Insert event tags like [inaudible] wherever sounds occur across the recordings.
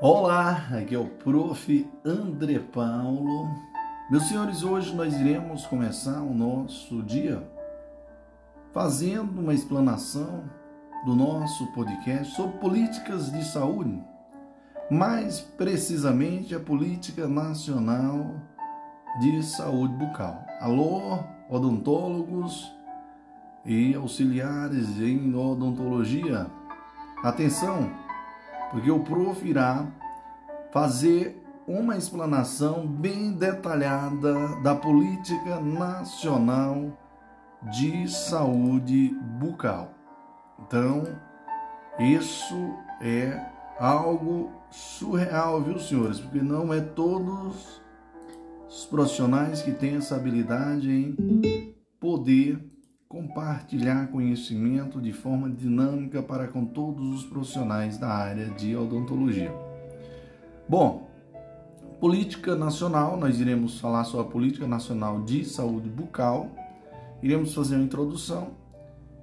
Olá, aqui é o Prof. André Paulo. Meus senhores, hoje nós iremos começar o nosso dia fazendo uma explanação do nosso podcast sobre políticas de saúde, mais precisamente a política nacional de saúde bucal. Alô, odontólogos e auxiliares em odontologia, atenção! Porque o prof irá fazer uma explanação bem detalhada da política nacional de saúde bucal. Então, isso é algo surreal, viu, senhores? Porque não é todos os profissionais que têm essa habilidade em poder compartilhar conhecimento de forma dinâmica para com todos os profissionais da área de odontologia. Bom, política nacional, nós iremos falar sobre a política nacional de saúde bucal, iremos fazer uma introdução,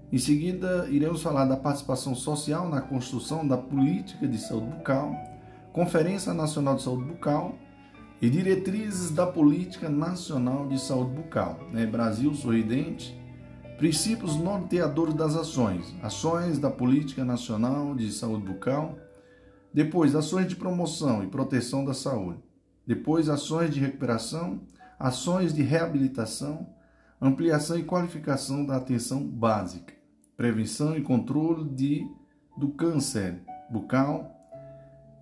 em seguida iremos falar da participação social na construção da política de saúde bucal, Conferência Nacional de Saúde Bucal e diretrizes da política nacional de saúde bucal, né? Brasil sorridente, Princípios norteadores das ações. Ações da Política Nacional de Saúde Bucal. Depois, ações de promoção e proteção da saúde. Depois, ações de recuperação, ações de reabilitação, ampliação e qualificação da atenção básica, prevenção e controle de, do câncer bucal,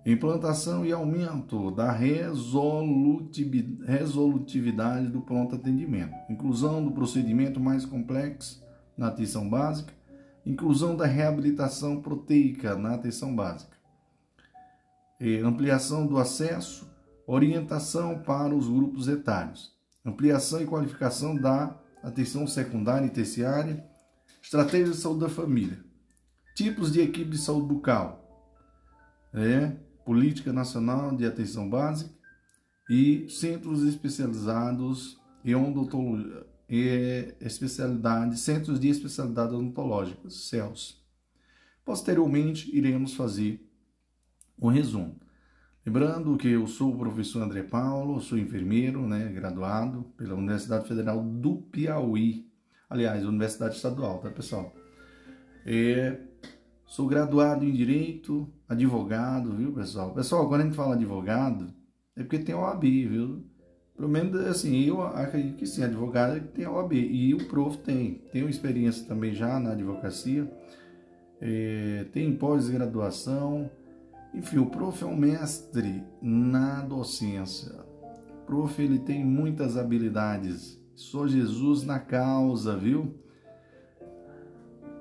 implantação e aumento da resolutividade do pronto atendimento, inclusão do procedimento mais complexo na atenção básica, inclusão da reabilitação proteica na atenção básica, ampliação do acesso, orientação para os grupos etários, ampliação e qualificação da atenção secundária e terciária, estratégia de saúde da família, tipos de equipe de saúde bucal, é, Política Nacional de Atenção Básica e centros especializados em odontologia e especialidade, centros de especialidade odontológicas, CELS. Posteriormente, iremos fazer um resumo. Lembrando que eu sou o professor André Paulo, sou enfermeiro, né, graduado pela Universidade Federal do Piauí. Aliás, Universidade Estadual, tá, pessoal? É, Sou graduado em Direito, advogado, viu, pessoal? Pessoal, quando a gente fala advogado, é porque tem OAB, viu? Pelo menos, assim, eu acredito que sim, advogado é tem OAB. E o prof tem. Tenho experiência também já na advocacia. É, tem pós-graduação. Enfim, o prof é um mestre na docência. O prof, ele tem muitas habilidades. Sou Jesus na causa, viu?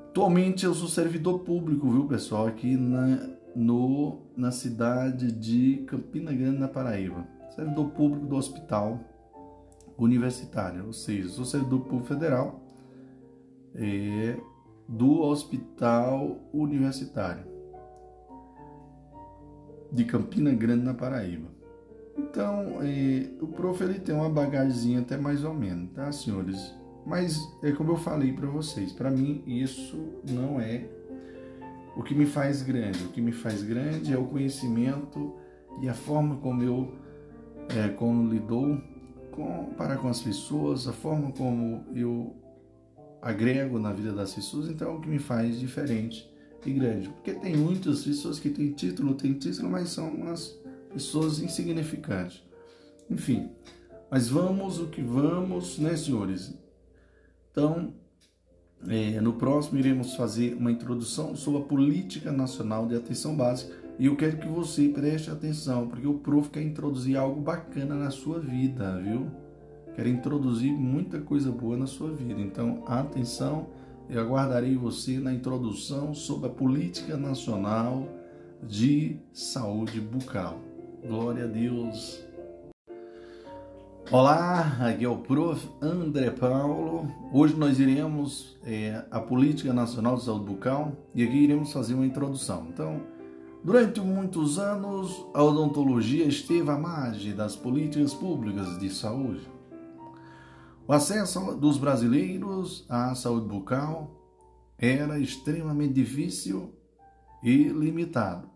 Atualmente eu sou servidor público, viu, pessoal, aqui na, no, na cidade de Campina Grande, na Paraíba. Servidor público do Hospital Universitário, ou seja, sou servidor público federal é, do Hospital Universitário de Campina Grande, na Paraíba. Então, é, o prof ele tem uma bagagem até mais ou menos, tá, senhores? Mas é como eu falei para vocês, para mim isso não é o que me faz grande. O que me faz grande é o conhecimento e a forma como eu é, como lidou com, para com as pessoas, a forma como eu agrego na vida das pessoas, então é o que me faz diferente e grande. Porque tem muitas pessoas que têm título, têm título, mas são umas pessoas insignificantes. Enfim, mas vamos o que vamos, né, senhores? Então, é, no próximo iremos fazer uma introdução sobre a política nacional de atenção básica e eu quero que você preste atenção, porque o prof quer introduzir algo bacana na sua vida, viu? Quer introduzir muita coisa boa na sua vida. Então, atenção, eu aguardarei você na introdução sobre a política nacional de saúde bucal. Glória a Deus. Olá, aqui é o Prof. André Paulo. Hoje nós iremos é, a Política Nacional de Saúde Bucal e aqui iremos fazer uma introdução. Então, durante muitos anos, a odontologia esteve à margem das políticas públicas de saúde. O acesso dos brasileiros à saúde bucal era extremamente difícil e limitado.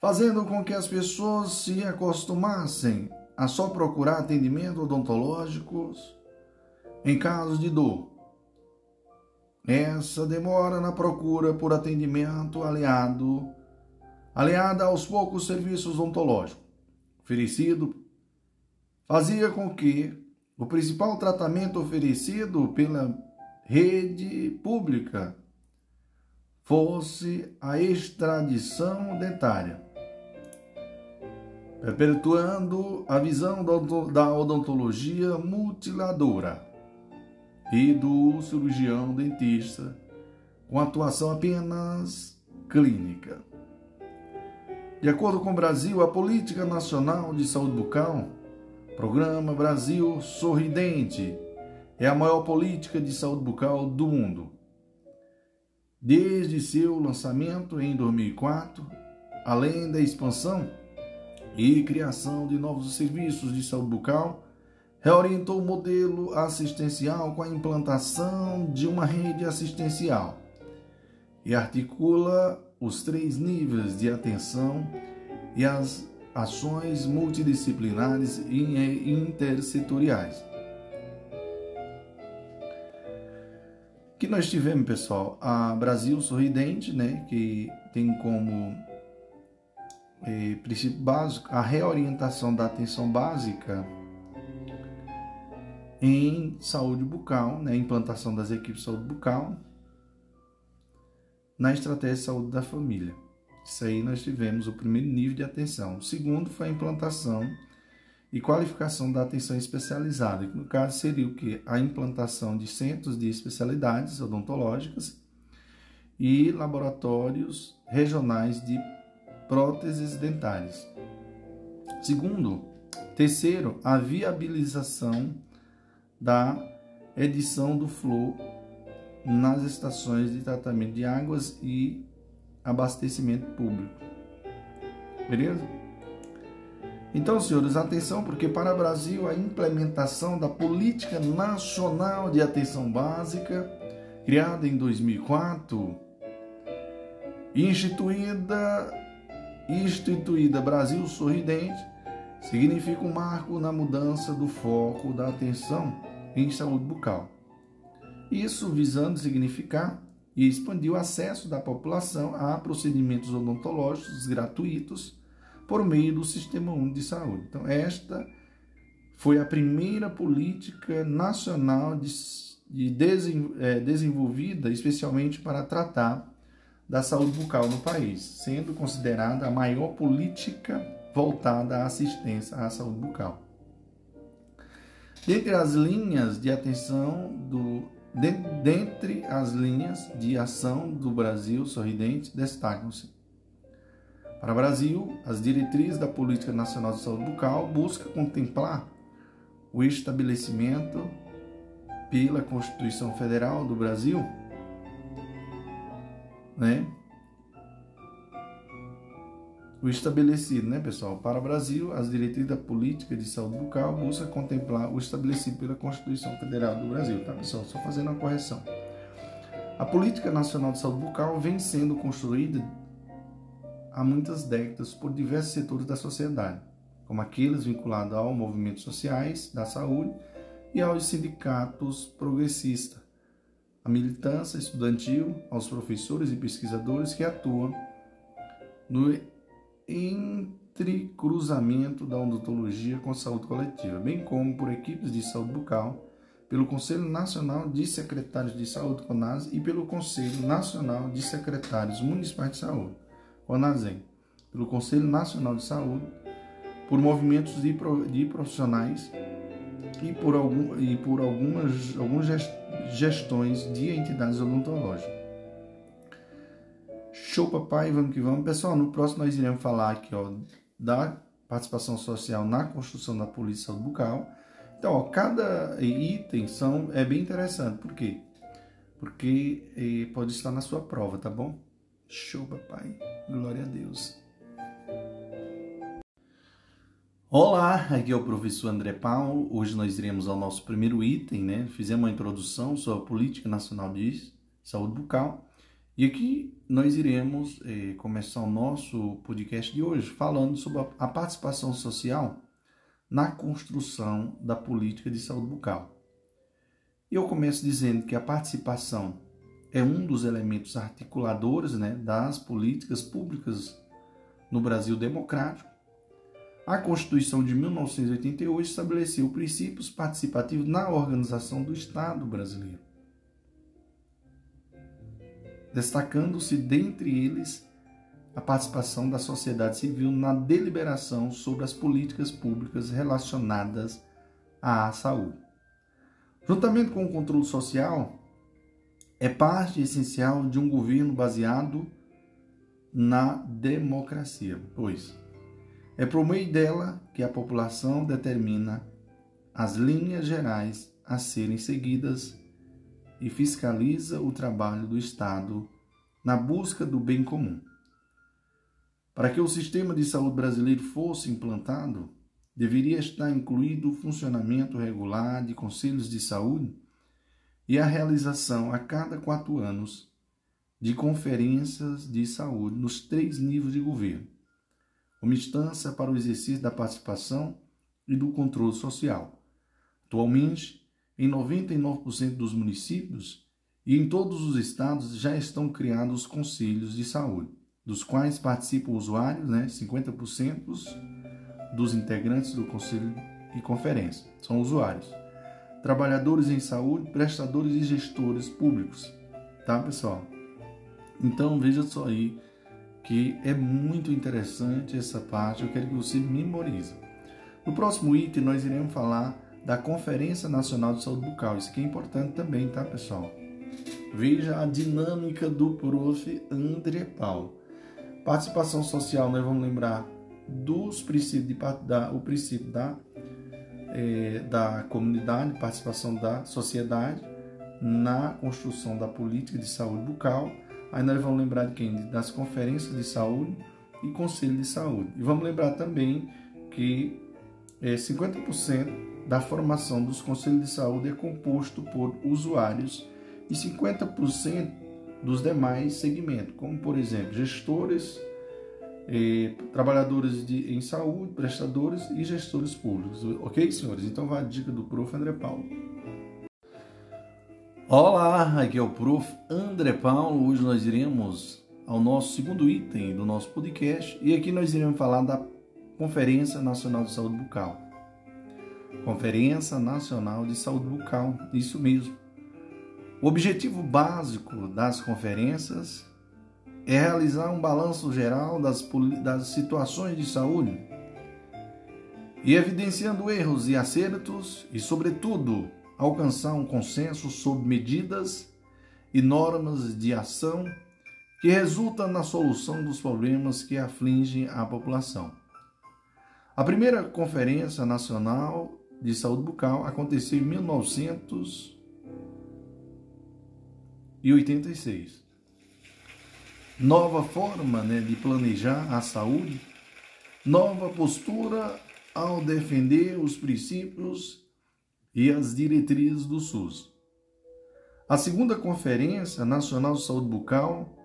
fazendo com que as pessoas se acostumassem a só procurar atendimento odontológicos em casos de dor. Essa demora na procura por atendimento aliado, aliada aos poucos serviços odontológicos oferecido, fazia com que o principal tratamento oferecido pela rede pública fosse a extradição dentária, perpetuando a visão da odontologia mutiladora e do cirurgião dentista, com atuação apenas clínica. De acordo com o Brasil, a Política Nacional de Saúde Bucal, Programa Brasil Sorridente, é a maior política de saúde bucal do mundo. Desde seu lançamento em 2004, além da expansão e criação de novos serviços de saúde bucal, reorientou o modelo assistencial com a implantação de uma rede assistencial e articula os três níveis de atenção e as ações multidisciplinares e intersetoriais. Que nós tivemos, pessoal, a Brasil Sorridente, né, que tem como eh, princípio básico a reorientação da atenção básica em saúde bucal, né, implantação das equipes de saúde bucal, na estratégia de saúde da família. Isso aí nós tivemos o primeiro nível de atenção. O segundo foi a implantação e qualificação da atenção especializada, que no caso seria o que? A implantação de centros de especialidades odontológicas e laboratórios regionais de próteses dentárias. Segundo, terceiro, a viabilização da edição do flow nas estações de tratamento de águas e abastecimento público. Beleza? Então, senhores, atenção, porque para o Brasil a implementação da Política Nacional de Atenção Básica, criada em 2004, instituída, instituída Brasil Sorridente, significa um marco na mudança do foco da atenção em saúde bucal. Isso visando significar e expandir o acesso da população a procedimentos odontológicos gratuitos por meio do Sistema Único de Saúde. Então, esta foi a primeira política nacional de, de é, desenvolvida especialmente para tratar da saúde bucal no país, sendo considerada a maior política voltada à assistência à saúde bucal. Dentre as linhas de atenção do Dentre as linhas de ação do Brasil sorridente, destacam-se. Para o Brasil, as diretrizes da Política Nacional de Saúde Bucal buscam contemplar o estabelecimento pela Constituição Federal do Brasil, né, o estabelecido, né, pessoal? Para o Brasil, as diretrizes da política de saúde bucal buscam contemplar o estabelecido pela Constituição Federal do Brasil, tá, pessoal? Só fazendo uma correção. A Política Nacional de Saúde Bucal vem sendo construída há muitas décadas por diversos setores da sociedade, como aqueles vinculados aos movimentos sociais da saúde e aos sindicatos progressistas, a militância estudantil, aos professores e pesquisadores que atuam no entrecruzamento da odontologia com a saúde coletiva, bem como por equipes de saúde bucal, pelo Conselho Nacional de Secretários de Saúde, CONAS, e pelo Conselho Nacional de Secretários Municipais de Saúde, CONASEM, pelo Conselho Nacional de Saúde, por movimentos de, profissionais e por, algum, e por algumas, algumas gestões de entidades odontológicas. Show, papai, vamos que vamos. Pessoal, no próximo nós iremos falar aqui, ó, da participação social na construção da polícia bucal. Então, ó, cada item são, é bem interessante. Por quê? Porque eh, pode estar na sua prova, tá bom? Show, papai. Glória a Deus. Olá, aqui é o professor André Paulo. Hoje nós iremos ao nosso primeiro item, né? Fizemos uma introdução sobre a Política Nacional de Saúde Bucal. E aqui nós iremos eh, começar o nosso podcast de hoje falando sobre a, participação social na construção da política de saúde bucal. Eu começo dizendo que a participação é um dos elementos articuladores né, das políticas públicas no Brasil democrático. A Constituição de 1988 estabeleceu princípios participativos na organização do Estado brasileiro destacando-se dentre eles a participação da sociedade civil na deliberação sobre as políticas públicas relacionadas à saúde. Juntamente com o controle social, é parte essencial de um governo baseado na democracia, pois é por meio dela que a população determina as linhas gerais a serem seguidas e fiscaliza o trabalho do Estado na busca do bem comum. Para que o sistema de saúde brasileiro fosse implantado, deveria estar incluído o funcionamento regular de conselhos de saúde e a realização a cada quatro anos de conferências de saúde nos três níveis de governo, uma instância para o exercício da participação e do controle social. Atualmente, em 99% dos municípios e em todos os estados já estão criados conselhos de saúde, dos quais participam usuários, né, 50% dos integrantes do conselho e conferência são usuários, trabalhadores em saúde, prestadores e gestores públicos, tá, pessoal? Então veja só aí que é muito interessante essa parte, eu quero que você memorize. No próximo item nós iremos falar da Conferência Nacional de Saúde Bucal. Isso aqui é importante também, tá, pessoal? Veja a dinâmica do prof. André Paulo. Participação social, nós vamos lembrar dos princípios de, da, o princípio da, é, da comunidade, participação da sociedade na construção da política de saúde bucal. Aí nós vamos lembrar de quem? Das conferências de saúde e conselho de saúde. E vamos lembrar também que é, 50% da formação dos conselhos de saúde é composto por usuários e 50% dos demais segmentos, como por exemplo gestores, eh, trabalhadores de, em saúde, prestadores e gestores públicos. Ok, senhores? Então vai a dica do Prof. André Paulo. Olá, aqui é o Prof. André Paulo. Hoje nós iremos ao nosso segundo item do nosso podcast e aqui nós iremos falar da Conferência Nacional de Saúde Bucal. Conferência Nacional de Saúde Bucal, isso mesmo. O objetivo básico das conferências é realizar um balanço geral das, das situações de saúde e evidenciando erros e acertos e, sobretudo, alcançar um consenso sobre medidas e normas de ação que resultam na solução dos problemas que afligem a população. A primeira Conferência Nacional de saúde bucal aconteceu em 1986. Nova forma né, de planejar a saúde, nova postura ao defender os princípios e as diretrizes do SUS. A segunda Conferência Nacional de Saúde Bucal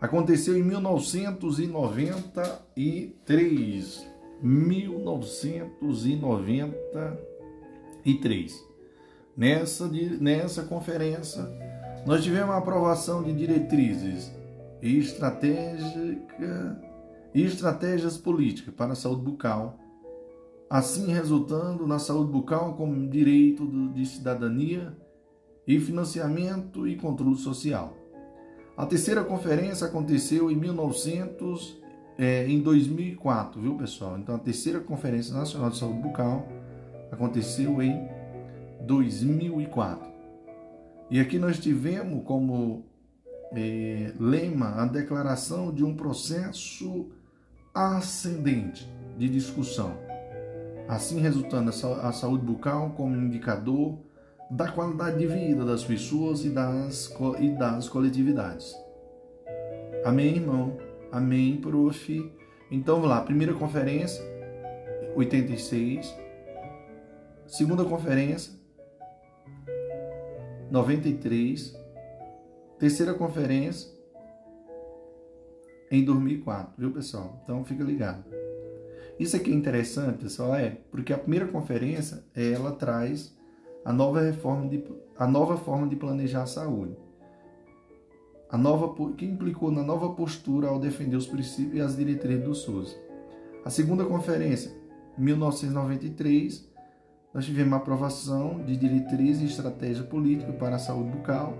aconteceu em 1993. 1993 e 3. Nessa, nessa conferência, nós tivemos a aprovação de diretrizes e estratégica, estratégias políticas para a saúde bucal, assim resultando na saúde bucal como direito de cidadania e financiamento e controle social. A terceira conferência aconteceu em 1900, é, em 2004, viu pessoal? Então a terceira conferência nacional de saúde bucal aconteceu em 2004. E aqui nós tivemos como é, lema a declaração de um processo ascendente de discussão, assim resultando a saúde bucal como indicador da qualidade de vida das pessoas e das, e das coletividades. Amém, irmão? Amém, prof. Então vamos lá, primeira conferência, 86, Segunda conferência, 93. Terceira conferência, em 2004, viu pessoal? Então fica ligado. Isso aqui é interessante, pessoal, é porque a primeira conferência ela traz a nova reforma de a nova forma de planejar a saúde. A nova que implicou na nova postura ao defender os princípios e as diretrizes do SUS. A segunda conferência, 1993, nós tivemos a aprovação de diretrizes e estratégia política para a saúde bucal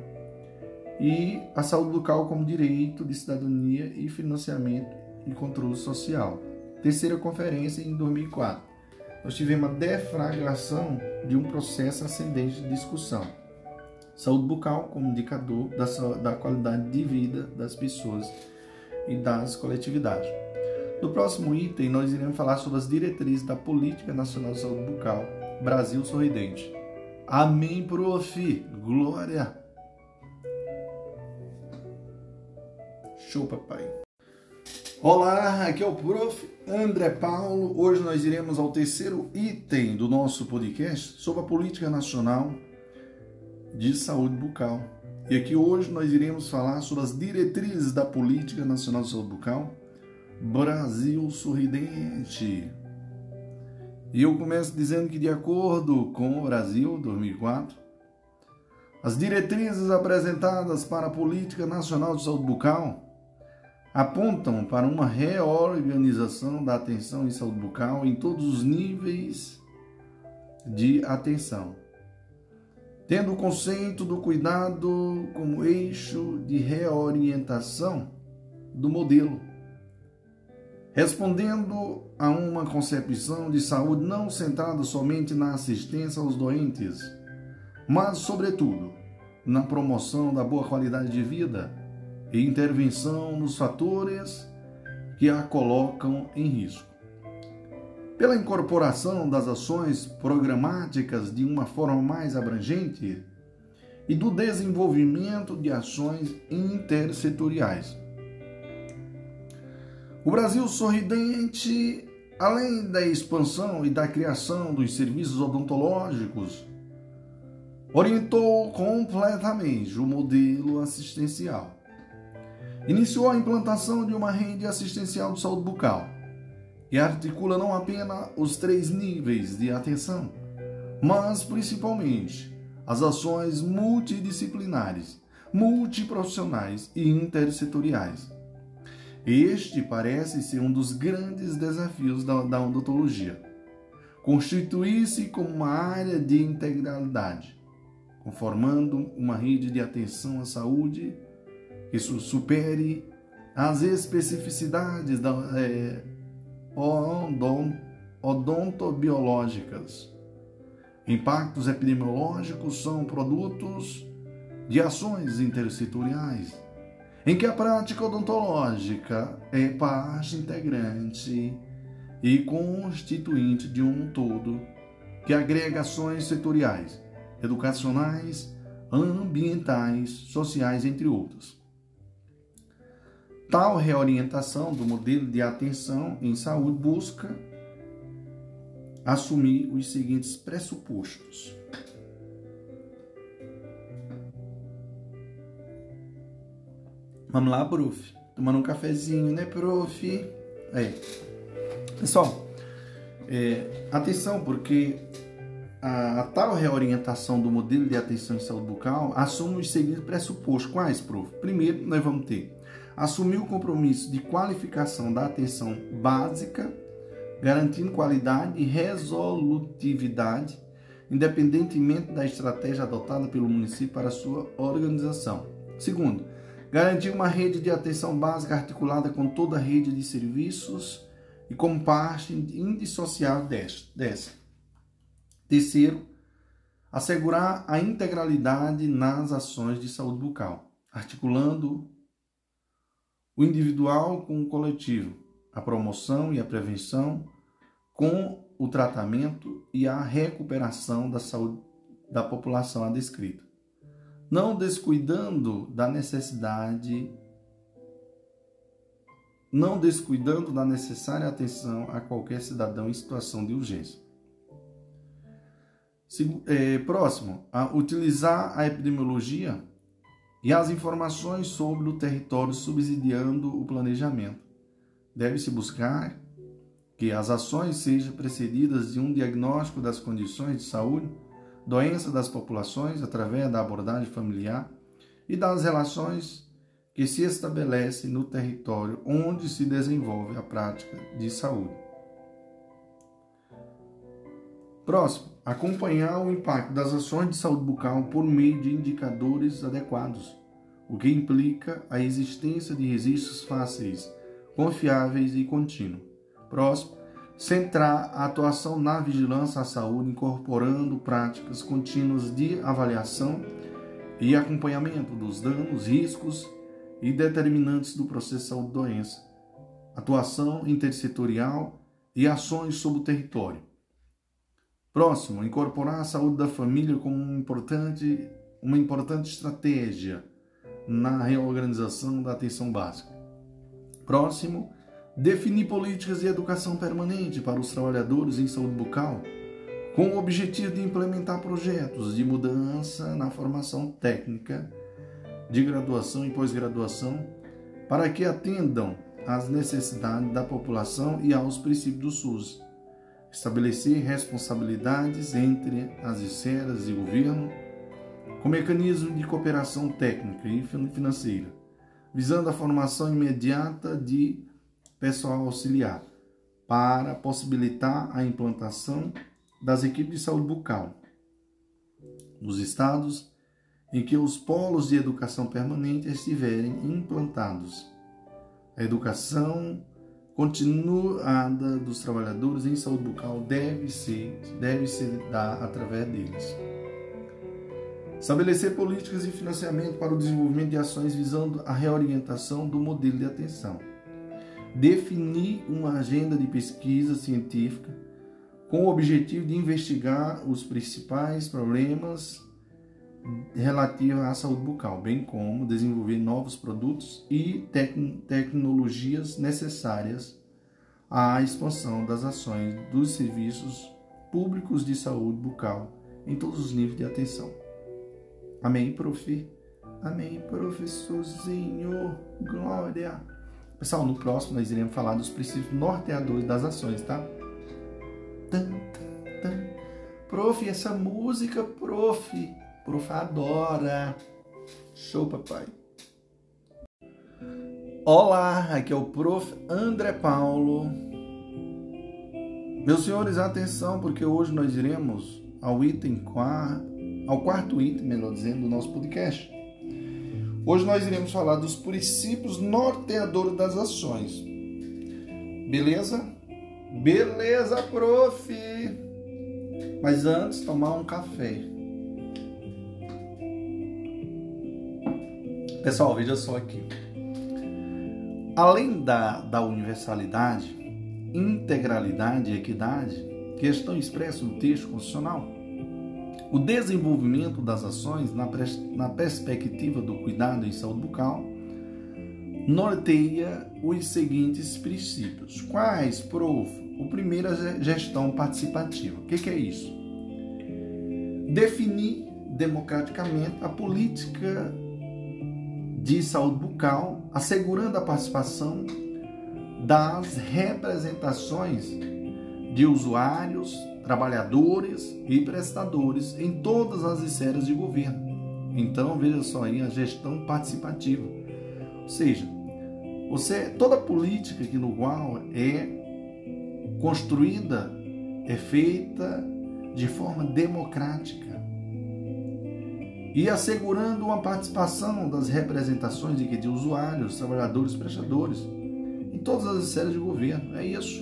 e a saúde bucal como direito de cidadania e financiamento e controle social. Terceira conferência em 2004. Nós tivemos a deflagração de um processo ascendente de discussão. Saúde bucal como indicador da, da qualidade de vida das pessoas e das coletividades. No próximo item, nós iremos falar sobre as diretrizes da Política Nacional de Saúde Bucal Brasil Sorridente. Amém, prof. Glória. Show, papai. Olá, aqui é o prof. André Paulo. Hoje nós iremos ao terceiro item do nosso podcast sobre a política nacional de saúde bucal. E aqui hoje nós iremos falar sobre as diretrizes da política nacional de saúde bucal Brasil Sorridente. E eu começo dizendo que, de acordo com o Brasil 2004, as diretrizes apresentadas para a Política Nacional de Saúde Bucal apontam para uma reorganização da atenção em saúde bucal em todos os níveis de atenção, tendo o conceito do cuidado como eixo de reorientação do modelo respondendo a uma concepção de saúde não centrada somente na assistência aos doentes, mas, sobretudo, na promoção da boa qualidade de vida e intervenção nos fatores que a colocam em risco. Pela incorporação das ações programáticas de uma forma mais abrangente e do desenvolvimento de ações intersetoriais o Brasil sorridente, além da expansão e da criação dos serviços odontológicos, orientou completamente o modelo assistencial. Iniciou a implantação de uma rede assistencial de saúde bucal, que articula não apenas os três níveis de atenção, mas principalmente as ações multidisciplinares, multiprofissionais e intersetoriais este parece ser um dos grandes desafios da, da odontologia. Constituir-se como uma área de integralidade, conformando uma rede de atenção à saúde que supere as especificidades da, é, odontobiológicas. Impactos epidemiológicos são produtos de ações intersetoriais em que a prática odontológica é parte integrante e constituinte de um todo que agrega ações setoriais, educacionais, ambientais, sociais, entre outros. Tal reorientação do modelo de atenção em saúde busca assumir os seguintes pressupostos. Vamos lá, prof. Tomando um cafezinho, né, prof? É. Pessoal, é, atenção, porque a, a, tal reorientação do modelo de atenção em saúde bucal assume os seguintes pressupostos. Quais, prof? Primeiro, nós vamos ter assumir o compromisso de qualificação da atenção básica, garantindo qualidade e resolutividade, independentemente da estratégia adotada pelo município para sua organização. Segundo, Garantir uma rede de atenção básica articulada com toda a rede de serviços e como parte indissociável dessa. Terceiro, assegurar a integralidade nas ações de saúde bucal, articulando o individual com o coletivo, a promoção e a prevenção com o tratamento e a recuperação da saúde da população a descrita não descuidando da necessidade, não descuidando da necessária atenção a qualquer cidadão em situação de urgência. É, próximo, a utilizar a epidemiologia e as informações sobre o território subsidiando o planejamento. Deve-se buscar que as ações sejam precedidas de um diagnóstico das condições de saúde, doença das populações através da abordagem familiar e das relações que se estabelecem no território onde se desenvolve a prática de saúde. Próximo, acompanhar o impacto das ações de saúde bucal por meio de indicadores adequados, o que implica a existência de registros fáceis, confiáveis e contínuos. Próximo, centrar a atuação na vigilância à saúde, incorporando práticas contínuas de avaliação e acompanhamento dos danos, riscos e determinantes do processo de saúde-doença, atuação intersetorial e ações sobre o território. Próximo, incorporar a saúde da família como um importante, uma importante estratégia na reorganização da atenção básica. Próximo, definir políticas de educação permanente para os trabalhadores em saúde bucal, com o objetivo de implementar projetos de mudança na formação técnica de graduação e pós-graduação para que atendam às necessidades da população e aos princípios do SUS. Estabelecer responsabilidades entre as esferas de governo com mecanismo de cooperação técnica e financeira, visando a formação imediata de pessoal auxiliar para possibilitar a implantação das equipes de saúde bucal nos estados em que os polos de educação permanente estiverem implantados. A educação continuada dos trabalhadores em saúde bucal deve ser, deve ser dada através deles. Estabelecer políticas de financiamento para o desenvolvimento de ações visando a reorientação do modelo de atenção. Definir uma agenda de pesquisa científica com o objetivo de investigar os principais problemas relativa à saúde bucal, bem como desenvolver novos produtos e tec tecnologias necessárias à expansão das ações dos serviços públicos de saúde bucal em todos os níveis de atenção. Amém, prof? Amém, professorzinho. Glória. Pessoal, no próximo nós iremos falar dos princípios norteadores das ações, tá? Tan, tan, tan. Prof, essa música, prof Prof adora. Show, papai. Olá, aqui é o Prof André Paulo. Meus senhores, atenção, porque hoje nós iremos ao item quarto, ao quarto item, melhor dizendo, do nosso podcast. Hoje nós iremos falar dos princípios norteadores das ações. Beleza? Beleza, prof! Mas antes, tomar um café. Pessoal, veja só aqui. Além da, da universalidade, integralidade e equidade que estão expressas no texto constitucional, o desenvolvimento das ações na, na perspectiva do cuidado em saúde bucal norteia os seguintes princípios. Quais, prof? O primeiro é gestão participativa. O que, que é isso? Definir democraticamente a política de saúde bucal, assegurando a participação das representações de usuários, trabalhadores e prestadores em todas as esferas de governo. Então, veja só aí a gestão participativa. Ou seja, você, toda política que no qual é construída é feita de forma democrática e assegurando uma participação das representações de, usuários, trabalhadores, prestadores em todas as esferas de governo. É isso.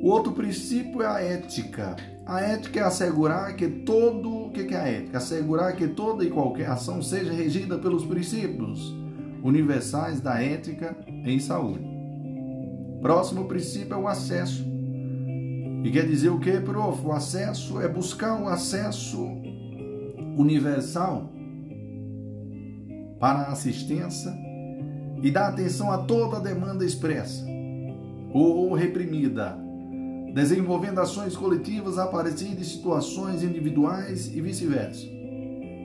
O outro princípio é a ética. A ética é assegurar que todo. O que é a ética? Assegurar que toda e qualquer ação seja regida pelos princípios universais da ética em saúde. Próximo princípio é o acesso. E quer dizer o que, prof? O acesso é buscar o acesso universal para a assistência e dá atenção a toda demanda expressa ou reprimida, desenvolvendo ações coletivas a partir de situações individuais e vice-versa.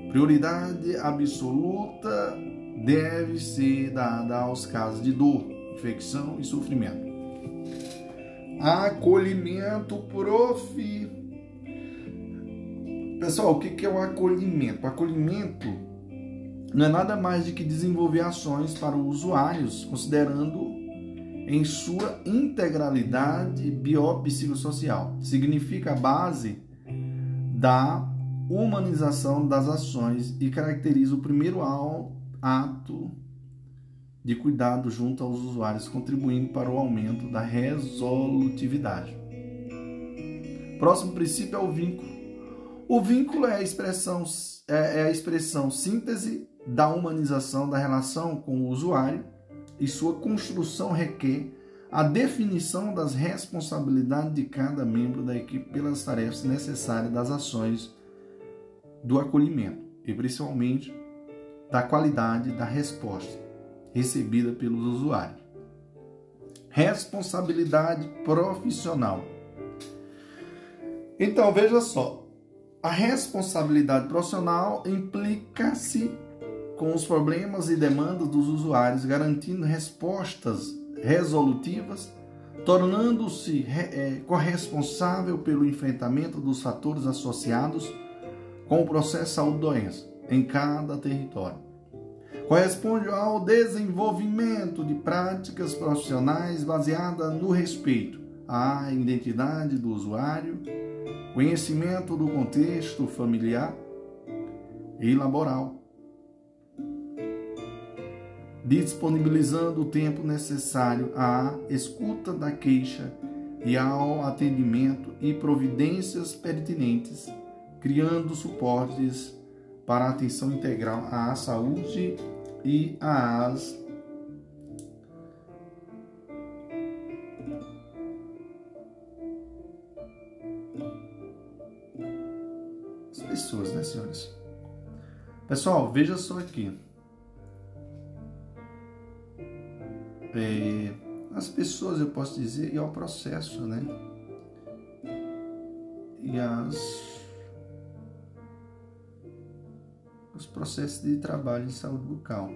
Prioridade absoluta deve ser dada aos casos de dor, infecção e sofrimento. Acolhimento, prof. Pessoal, o que é o acolhimento? O acolhimento não é nada mais do que desenvolver ações para os usuários, considerando em sua integralidade biopsicossocial. Significa a base da humanização das ações e caracteriza o primeiro ato de cuidado junto aos usuários, contribuindo para o aumento da resolutividade. Próximo princípio é o vínculo. O vínculo é a expressão, é, é a expressão síntese da humanização da relação com o usuário e sua construção requer a definição das responsabilidades de cada membro da equipe pelas tarefas necessárias das ações do acolhimento e principalmente da qualidade da resposta recebida pelos usuários. Responsabilidade profissional. Então, veja só, a responsabilidade profissional implica-se com os problemas e demandas dos usuários, garantindo respostas resolutivas, tornando-se é, corresponsável pelo enfrentamento dos fatores associados com o processo saúde-doença em cada território. Corresponde ao desenvolvimento de práticas profissionais baseadas no respeito à identidade do usuário, conhecimento do contexto familiar e laboral, disponibilizando o tempo necessário à escuta da queixa e ao atendimento e providências pertinentes, criando suportes para a atenção integral à saúde e às pessoas, né, senhores? Pessoal, veja só aqui. É, as pessoas, eu posso dizer, e ao processo, né? E as os processos de trabalho em saúde bucal.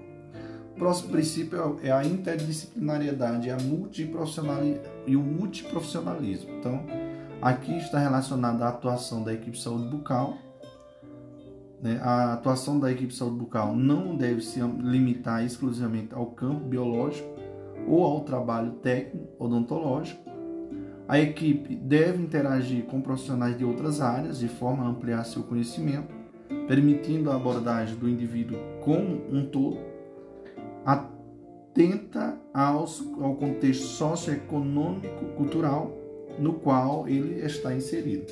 O próximo princípio é a interdisciplinariedade a e o multiprofissionalismo. Então, aqui está relacionada a atuação da equipe de saúde bucal. Né? A atuação da equipe de saúde bucal não deve se limitar exclusivamente ao campo biológico ou ao trabalho técnico odontológico. A equipe deve interagir com profissionais de outras áreas de forma a ampliar seu conhecimento permitindo a abordagem do indivíduo como um todo, atenta aos, ao contexto socioeconômico cultural no qual ele está inserido.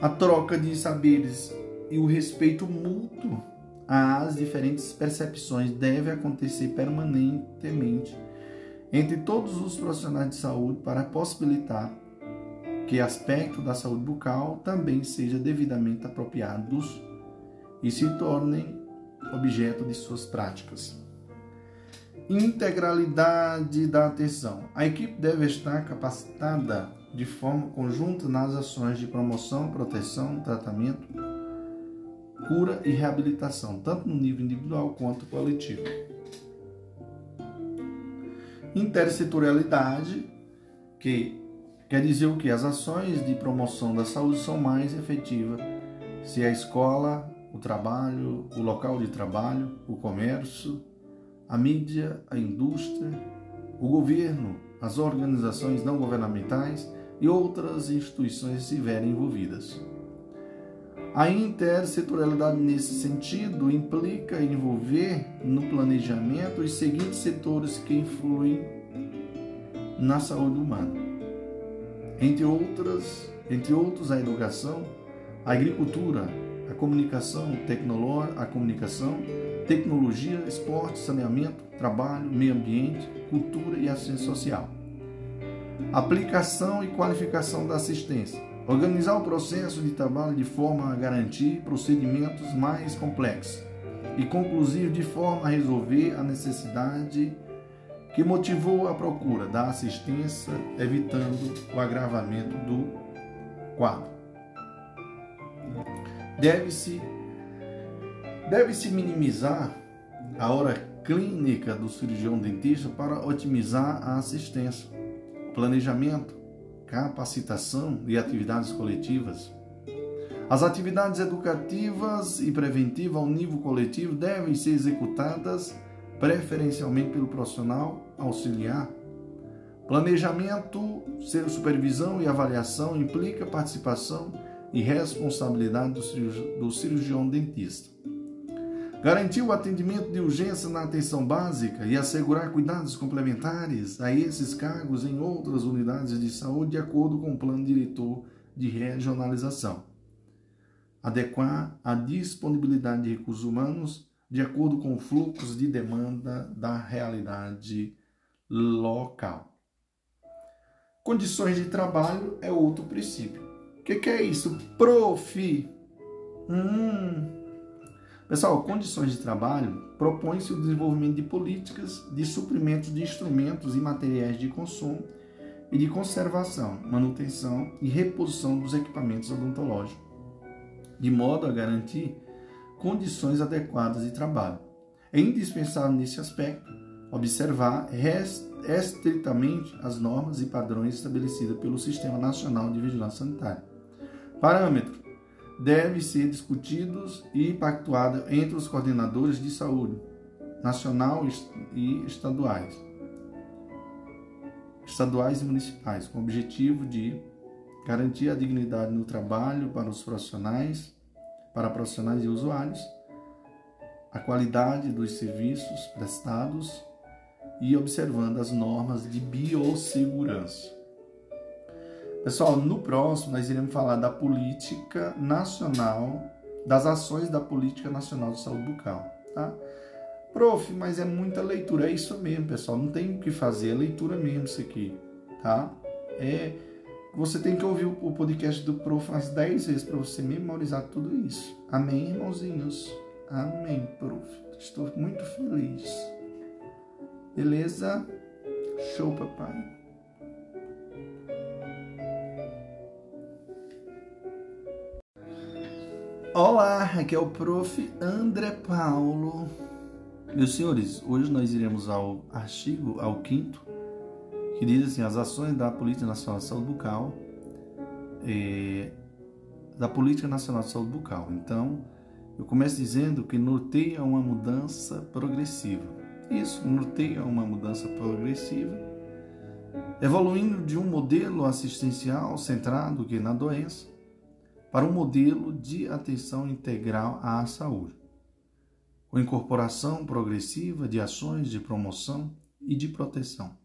A troca de saberes e o respeito mútuo às diferentes percepções deve acontecer permanentemente entre todos os profissionais de saúde para possibilitar que aspecto da saúde bucal também seja devidamente apropriados e se tornem objeto de suas práticas. Integralidade da atenção. A equipe deve estar capacitada de forma conjunta nas ações de promoção, proteção, tratamento, cura e reabilitação, tanto no nível individual quanto coletivo. Intersetorialidade, que Quer dizer o que? As ações de promoção da saúde são mais efetivas se a escola, o trabalho, o local de trabalho, o comércio, a mídia, a indústria, o governo, as organizações não governamentais e outras instituições estiverem envolvidas. A intersetorialidade nesse sentido implica envolver no planejamento os seguintes setores que influem na saúde humana entre outras, entre outros a educação, a agricultura, a comunicação a comunicação, tecnologia, esporte, saneamento, trabalho, meio ambiente, cultura e assistência social. Aplicação e qualificação da assistência. Organizar o processo de trabalho de forma a garantir procedimentos mais complexos e conclusivos de forma a resolver a necessidade que motivou a procura da assistência, evitando o agravamento do quadro. Deve-se deve-se minimizar a hora clínica do cirurgião dentista para otimizar a assistência, planejamento, capacitação e atividades coletivas. As atividades educativas e preventivas ao nível coletivo devem ser executadas preferencialmente pelo profissional auxiliar. Planejamento, supervisão e avaliação implica participação e responsabilidade do cirurgião dentista. Garantir o atendimento de urgência na atenção básica e assegurar cuidados complementares a esses cargos em outras unidades de saúde de acordo com o plano diretor de regionalização. Adequar a disponibilidade de recursos humanos de acordo com fluxos de demanda da realidade local. Condições de trabalho é outro princípio. O que, que, é isso? Profi. Hum. Pessoal, condições de trabalho propõe-se o desenvolvimento de políticas de suprimento de instrumentos e materiais de consumo e de conservação, manutenção e reposição dos equipamentos odontológicos, de modo a garantir condições adequadas de trabalho. É indispensável nesse aspecto observar estritamente as normas e padrões estabelecidos pelo Sistema Nacional de Vigilância Sanitária. Parâmetros devem ser discutidos e pactuados entre os coordenadores de saúde nacional e estaduais, estaduais e municipais, com o objetivo de garantir a dignidade no trabalho para os profissionais para profissionais e usuários, a qualidade dos serviços prestados e observando as normas de biossegurança. Pessoal, no próximo nós iremos falar da política nacional, das ações da política nacional de saúde bucal, tá? Prof, mas é muita leitura, é isso mesmo, pessoal, não tem o que fazer, é leitura mesmo isso aqui, tá? É você tem que ouvir o podcast do Prof umas 10 vezes para você memorizar tudo isso. Amém, irmãozinhos? Amém, Prof. Estou muito feliz. Beleza? Show, papai. Olá, aqui é o Prof. André Paulo. Meus senhores, hoje nós iremos ao artigo, ao quinto, que diz assim: as ações da Política Nacional de Saúde Bucal, é, da Política Nacional de Saúde Bucal. Então, eu começo dizendo que norteia uma mudança progressiva. Isso, norteia uma mudança progressiva, evoluindo de um modelo assistencial centrado que na doença para um modelo de atenção integral à saúde, com incorporação progressiva de ações de promoção e de proteção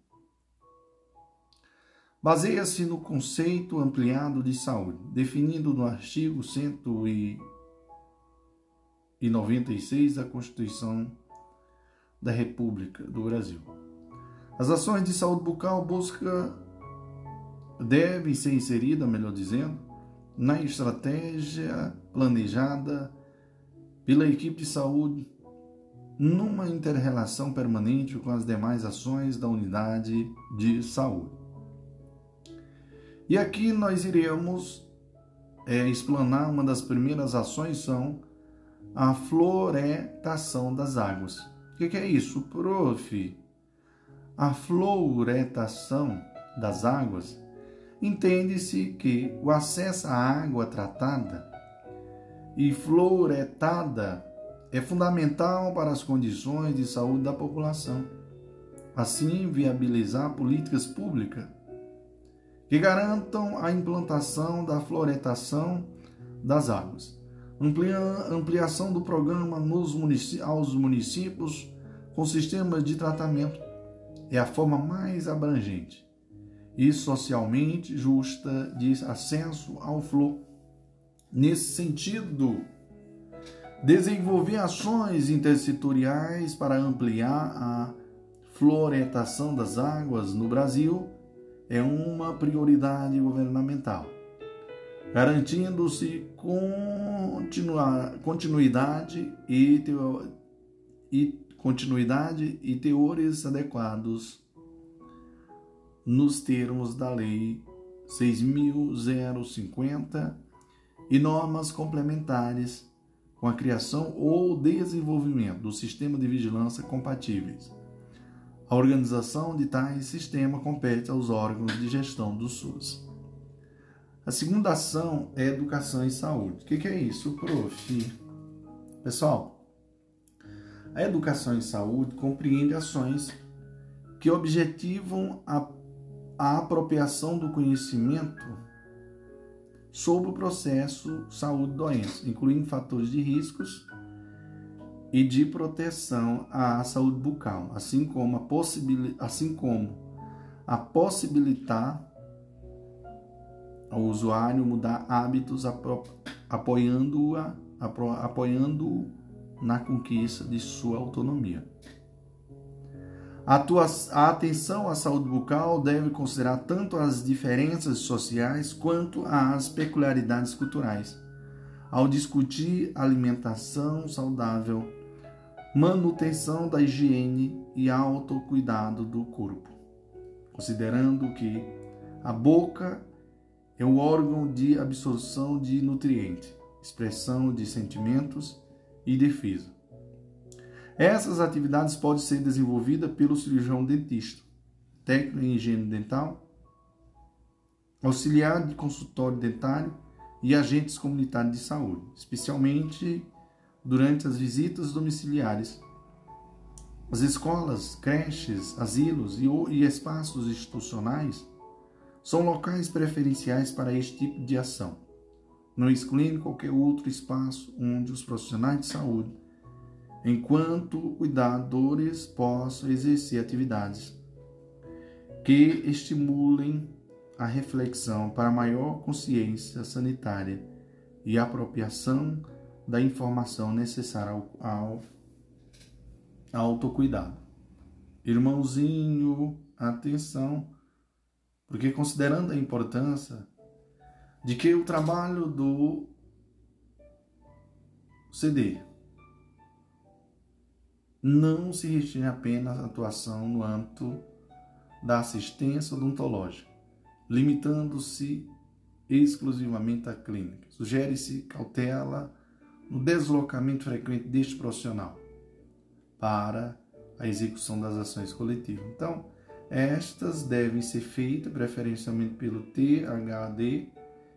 baseia-se no conceito ampliado de saúde, definido no artigo 196 da Constituição da República do Brasil. As ações de saúde bucal busca devem ser inseridas, melhor dizendo, na estratégia planejada pela equipe de saúde numa interrelação permanente com as demais ações da unidade de saúde. E aqui nós iremos é, explanar uma das primeiras ações são a floretação das águas. O que, que é isso, prof? A floretação das águas entende-se que o acesso à água tratada e floretada é fundamental para as condições de saúde da população. Assim, viabilizar políticas públicas que garantam a implantação da floretação das águas, Amplia, ampliação do programa munic aos municípios com sistemas de tratamento é a forma mais abrangente e socialmente justa de acesso ao flor. Nesse sentido, desenvolver ações intersetoriais para ampliar a floretação das águas no Brasil é uma prioridade governamental, garantindo-se continuidade e, e continuidade e teores adequados nos termos da Lei 6.050 e normas complementares com a criação ou desenvolvimento do sistema de vigilância compatíveis. A organização de tais sistemas compete aos órgãos de gestão do SUS. A segunda ação é educação e saúde. O que, é isso, prof? Pessoal, a educação e saúde compreende ações que objetivam a, a apropriação do conhecimento sobre o processo saúde-doença, incluindo fatores de riscos e de proteção à saúde bucal, assim como a, possibil, assim como a possibilitar ao usuário mudar hábitos apoiando-a apoiando na conquista de sua autonomia. A, tua, a atenção à saúde bucal deve considerar tanto as diferenças sociais quanto as peculiaridades culturais. Ao discutir alimentação saudável, manutenção da higiene e autocuidado do corpo, considerando que a boca é o órgão de absorção de nutrientes, expressão de sentimentos e defesa. Essas atividades podem ser desenvolvidas pelo cirurgião dentista, técnico em higiene dental, auxiliar de consultório dentário e agentes comunitários de saúde, especialmente durante as visitas domiciliares. As escolas, creches, asilos e espaços institucionais são locais preferenciais para este tipo de ação, não excluindo qualquer outro espaço onde os profissionais de saúde enquanto cuidadores possam exercer atividades que estimulem a reflexão para maior consciência sanitária e apropriação da informação necessária ao, ao autocuidado. Irmãozinho, atenção, porque considerando a importância de que o trabalho do CD não se restringe apenas à atuação no âmbito da assistência odontológica, limitando-se exclusivamente à clínica. Sugere-se cautela no deslocamento frequente deste profissional para a execução das ações coletivas. Então, estas devem ser feitas preferencialmente pelo THD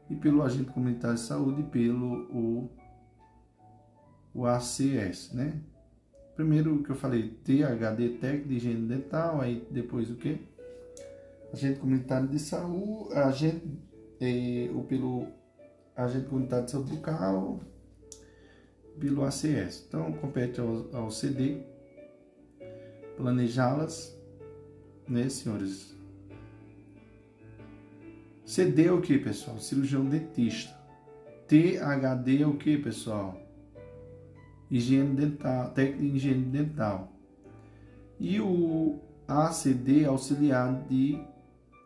e pelo agente comunitário de saúde e pelo o, o ACS, né? Primeiro que eu falei, THD técnico de higiene dental, aí depois o que? Agente comunitário de saúde, agente, é, ou pelo agente comunitário de saúde bucal, pelo ACS. Então compete ao, ao CD planejá-las, né, senhores? CD é o que, pessoal? Cirurgião dentista. THD é o que, pessoal? Higiene dental, técnica de higiene dental. E o ACD, auxiliar de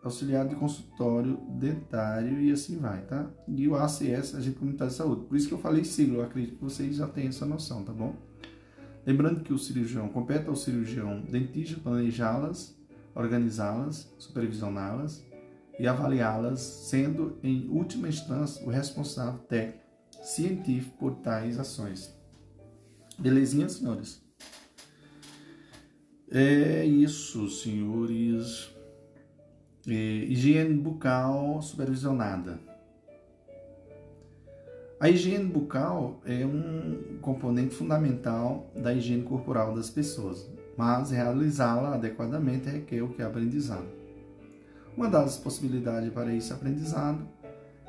auxiliar de consultório dentário e assim vai, tá? E o ACS, agente comunitário de saúde. Por isso que eu falei sigla, eu acredito que vocês já têm essa noção, tá bom? Lembrando que o cirurgião compete ao cirurgião dentista planejá-las, organizá-las, supervisioná-las e avaliá-las, sendo em última instância o responsável técnico científico por tais ações. Belezinha, senhores? É isso, senhores. É, higiene bucal supervisionada. A higiene bucal é um componente fundamental da higiene corporal das pessoas, mas realizá-la adequadamente requer o que é aprendizado. Uma das possibilidades para esse aprendizado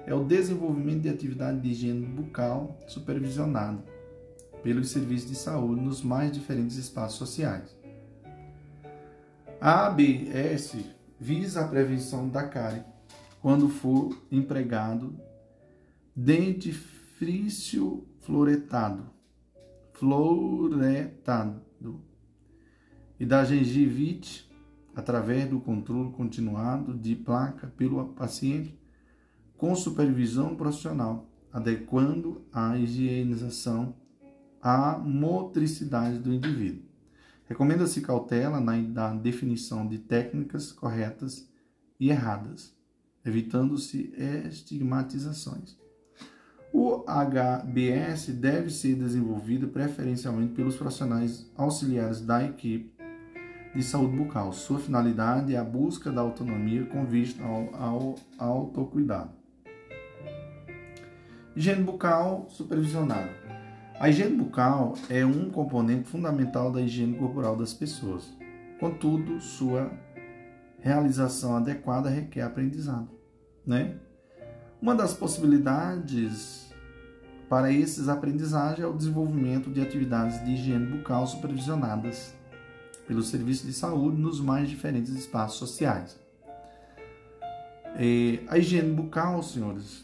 é o desenvolvimento de atividade de higiene bucal supervisionada pelos serviços de saúde nos mais diferentes espaços sociais. A ABS visa a prevenção da cárie quando for empregado dentifrício fluoretado, fluoretado e da gengivite através do controle continuado de placa pelo paciente com supervisão profissional, adequando a higienização a motricidade do indivíduo. Recomenda-se cautela na definição de técnicas corretas e erradas, evitando-se estigmatizações. O HBS deve ser desenvolvido preferencialmente pelos profissionais auxiliares da equipe de saúde bucal. Sua finalidade é a busca da autonomia com vista ao, ao, ao autocuidado. Higiene bucal supervisionada. A higiene bucal é um componente fundamental da higiene corporal das pessoas. Contudo, sua realização adequada requer aprendizado, né? Uma das possibilidades para esses aprendizagens é o desenvolvimento de atividades de higiene bucal supervisionadas pelo serviço de saúde nos mais diferentes espaços sociais. É, a higiene bucal, senhores,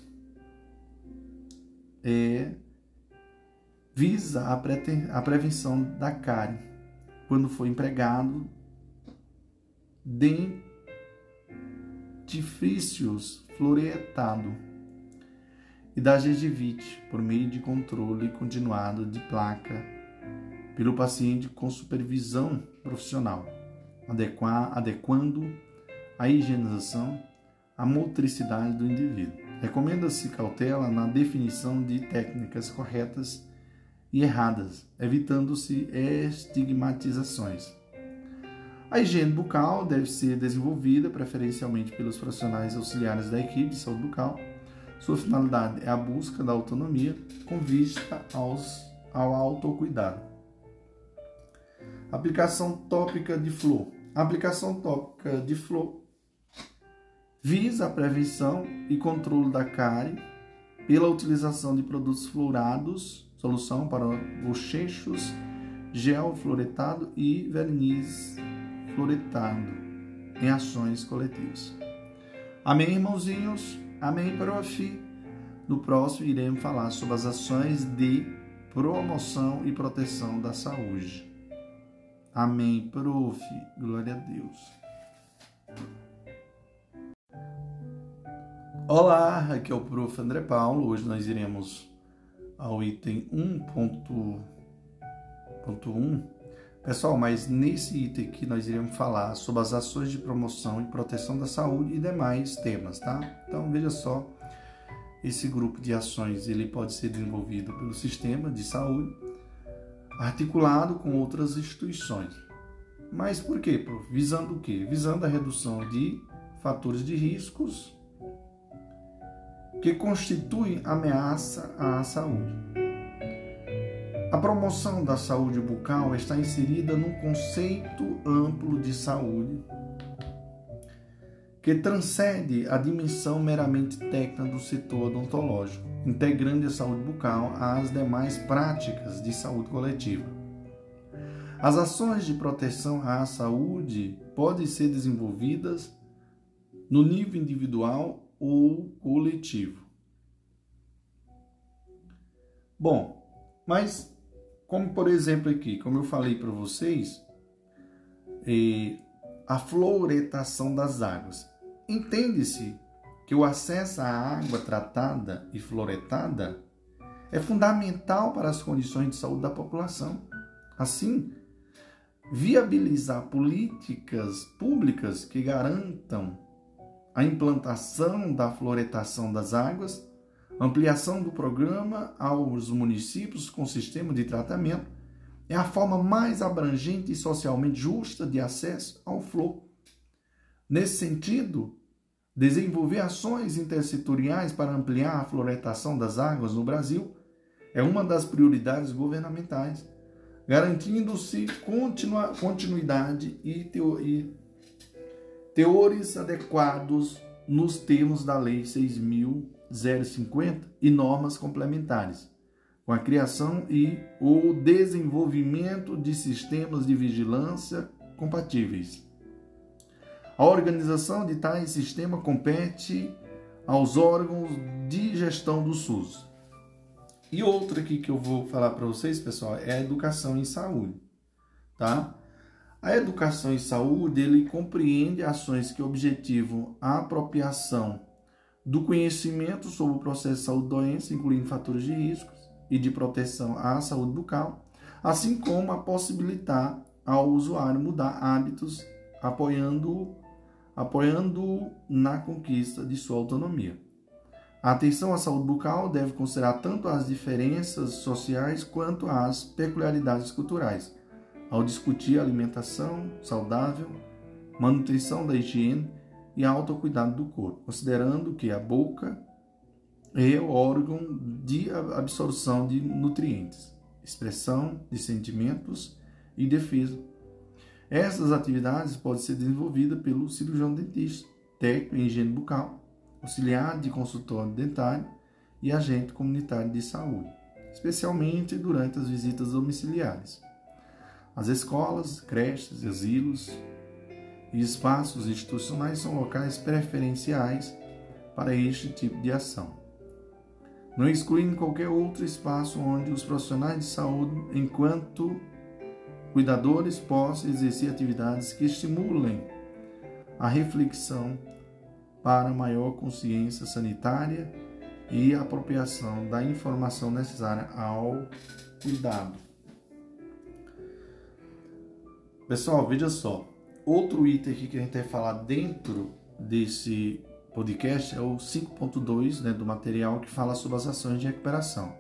é, visa a, a prevenção da cárie quando for empregado dentifrícios fluoretado e da gengivite por meio de controle continuado de placa pelo paciente com supervisão profissional, adequando a higienização à motricidade do indivíduo. Recomenda-se cautela na definição de técnicas corretas e erradas, evitando-se estigmatizações. A higiene bucal deve ser desenvolvida preferencialmente pelos profissionais auxiliares da equipe de saúde bucal. Sua finalidade é a busca da autonomia com vista aos, ao autocuidado. Aplicação tópica de flor. A aplicação tópica de flor visa a prevenção e controle da cárie pela utilização de produtos fluorados, solução para bochechos, gel fluoretado e verniz fluoretado em ações coletivas. Amém, irmãozinhos? Amém, prof? No próximo iremos falar sobre as ações de promoção e proteção da saúde. Amém, prof. Glória a Deus. Olá, aqui é o prof. André Paulo. Hoje nós iremos ao item 1.1. Pessoal, mas nesse item aqui nós iremos falar sobre as ações de promoção e proteção da saúde e demais temas, tá? Então veja só, esse grupo de ações ele pode ser desenvolvido pelo sistema de saúde articulado com outras instituições. Mas por quê? Visando o quê? Visando a redução de fatores de riscos que constituem ameaça à saúde. A promoção da saúde bucal está inserida num conceito amplo de saúde que transcende a dimensão meramente técnica do setor odontológico, integrando a saúde bucal às demais práticas de saúde coletiva. As ações de proteção à saúde podem ser desenvolvidas no nível individual ou coletivo. Bom, mas como por exemplo aqui, como eu falei para vocês, eh, a fluoretação das águas. Entende-se que o acesso à água tratada e fluoretada é fundamental para as condições de saúde da população. Assim, viabilizar políticas públicas que garantam a implantação da floretação das águas, ampliação do programa aos municípios com sistema de tratamento, é a forma mais abrangente e socialmente justa de acesso ao flor. Nesse sentido, desenvolver ações intersetoriais para ampliar a floretação das águas no Brasil é uma das prioridades governamentais, garantindo-se continuidade e, teores adequados nos termos da Lei 6.050 e normas complementares, com a criação e o desenvolvimento de sistemas de vigilância compatíveis. A organização de tais sistemas compete aos órgãos de gestão do SUS. E outra aqui que eu vou falar para vocês, pessoal, é a educação em saúde, tá? A educação em saúde ele compreende ações que objetivam a apropriação do conhecimento sobre o processo de saúde doença, incluindo fatores de riscos e de proteção à saúde bucal, assim como a possibilitar ao usuário mudar hábitos, apoiando apoiando na conquista de sua autonomia. A atenção à saúde bucal deve considerar tanto as diferenças sociais quanto as peculiaridades culturais, ao discutir alimentação saudável, manutenção da higiene e autocuidado do corpo, considerando que a boca é o órgão de absorção de nutrientes, expressão de sentimentos e defesa. Essas atividades podem ser desenvolvidas pelo cirurgião dentista, técnico em higiene bucal, auxiliar de consultório dentário e agente comunitário de saúde, especialmente durante as visitas domiciliares. As escolas, creches, asilos e espaços institucionais são locais preferenciais para este tipo de ação. Não excluindo qualquer outro espaço onde os profissionais de saúde, enquanto cuidadores, possam exercer atividades que estimulem a reflexão para maior consciência sanitária e apropriação da informação necessária ao cuidado. Pessoal, veja só. Outro item aqui que a gente vai falar dentro desse podcast é o 5.2 né, do material que fala sobre as ações de recuperação.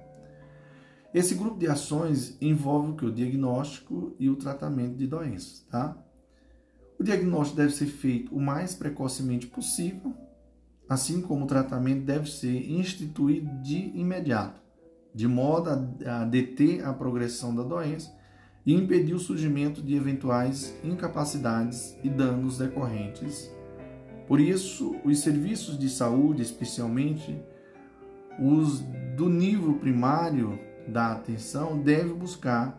Esse grupo de ações envolve o que? O diagnóstico e o tratamento de doenças, tá? O diagnóstico deve ser feito o mais precocemente possível, assim como o tratamento deve ser instituído de imediato, de modo a deter a progressão da doença e impedir o surgimento de eventuais incapacidades e danos decorrentes. Por isso, os serviços de saúde, especialmente os do nível primário da atenção, devem buscar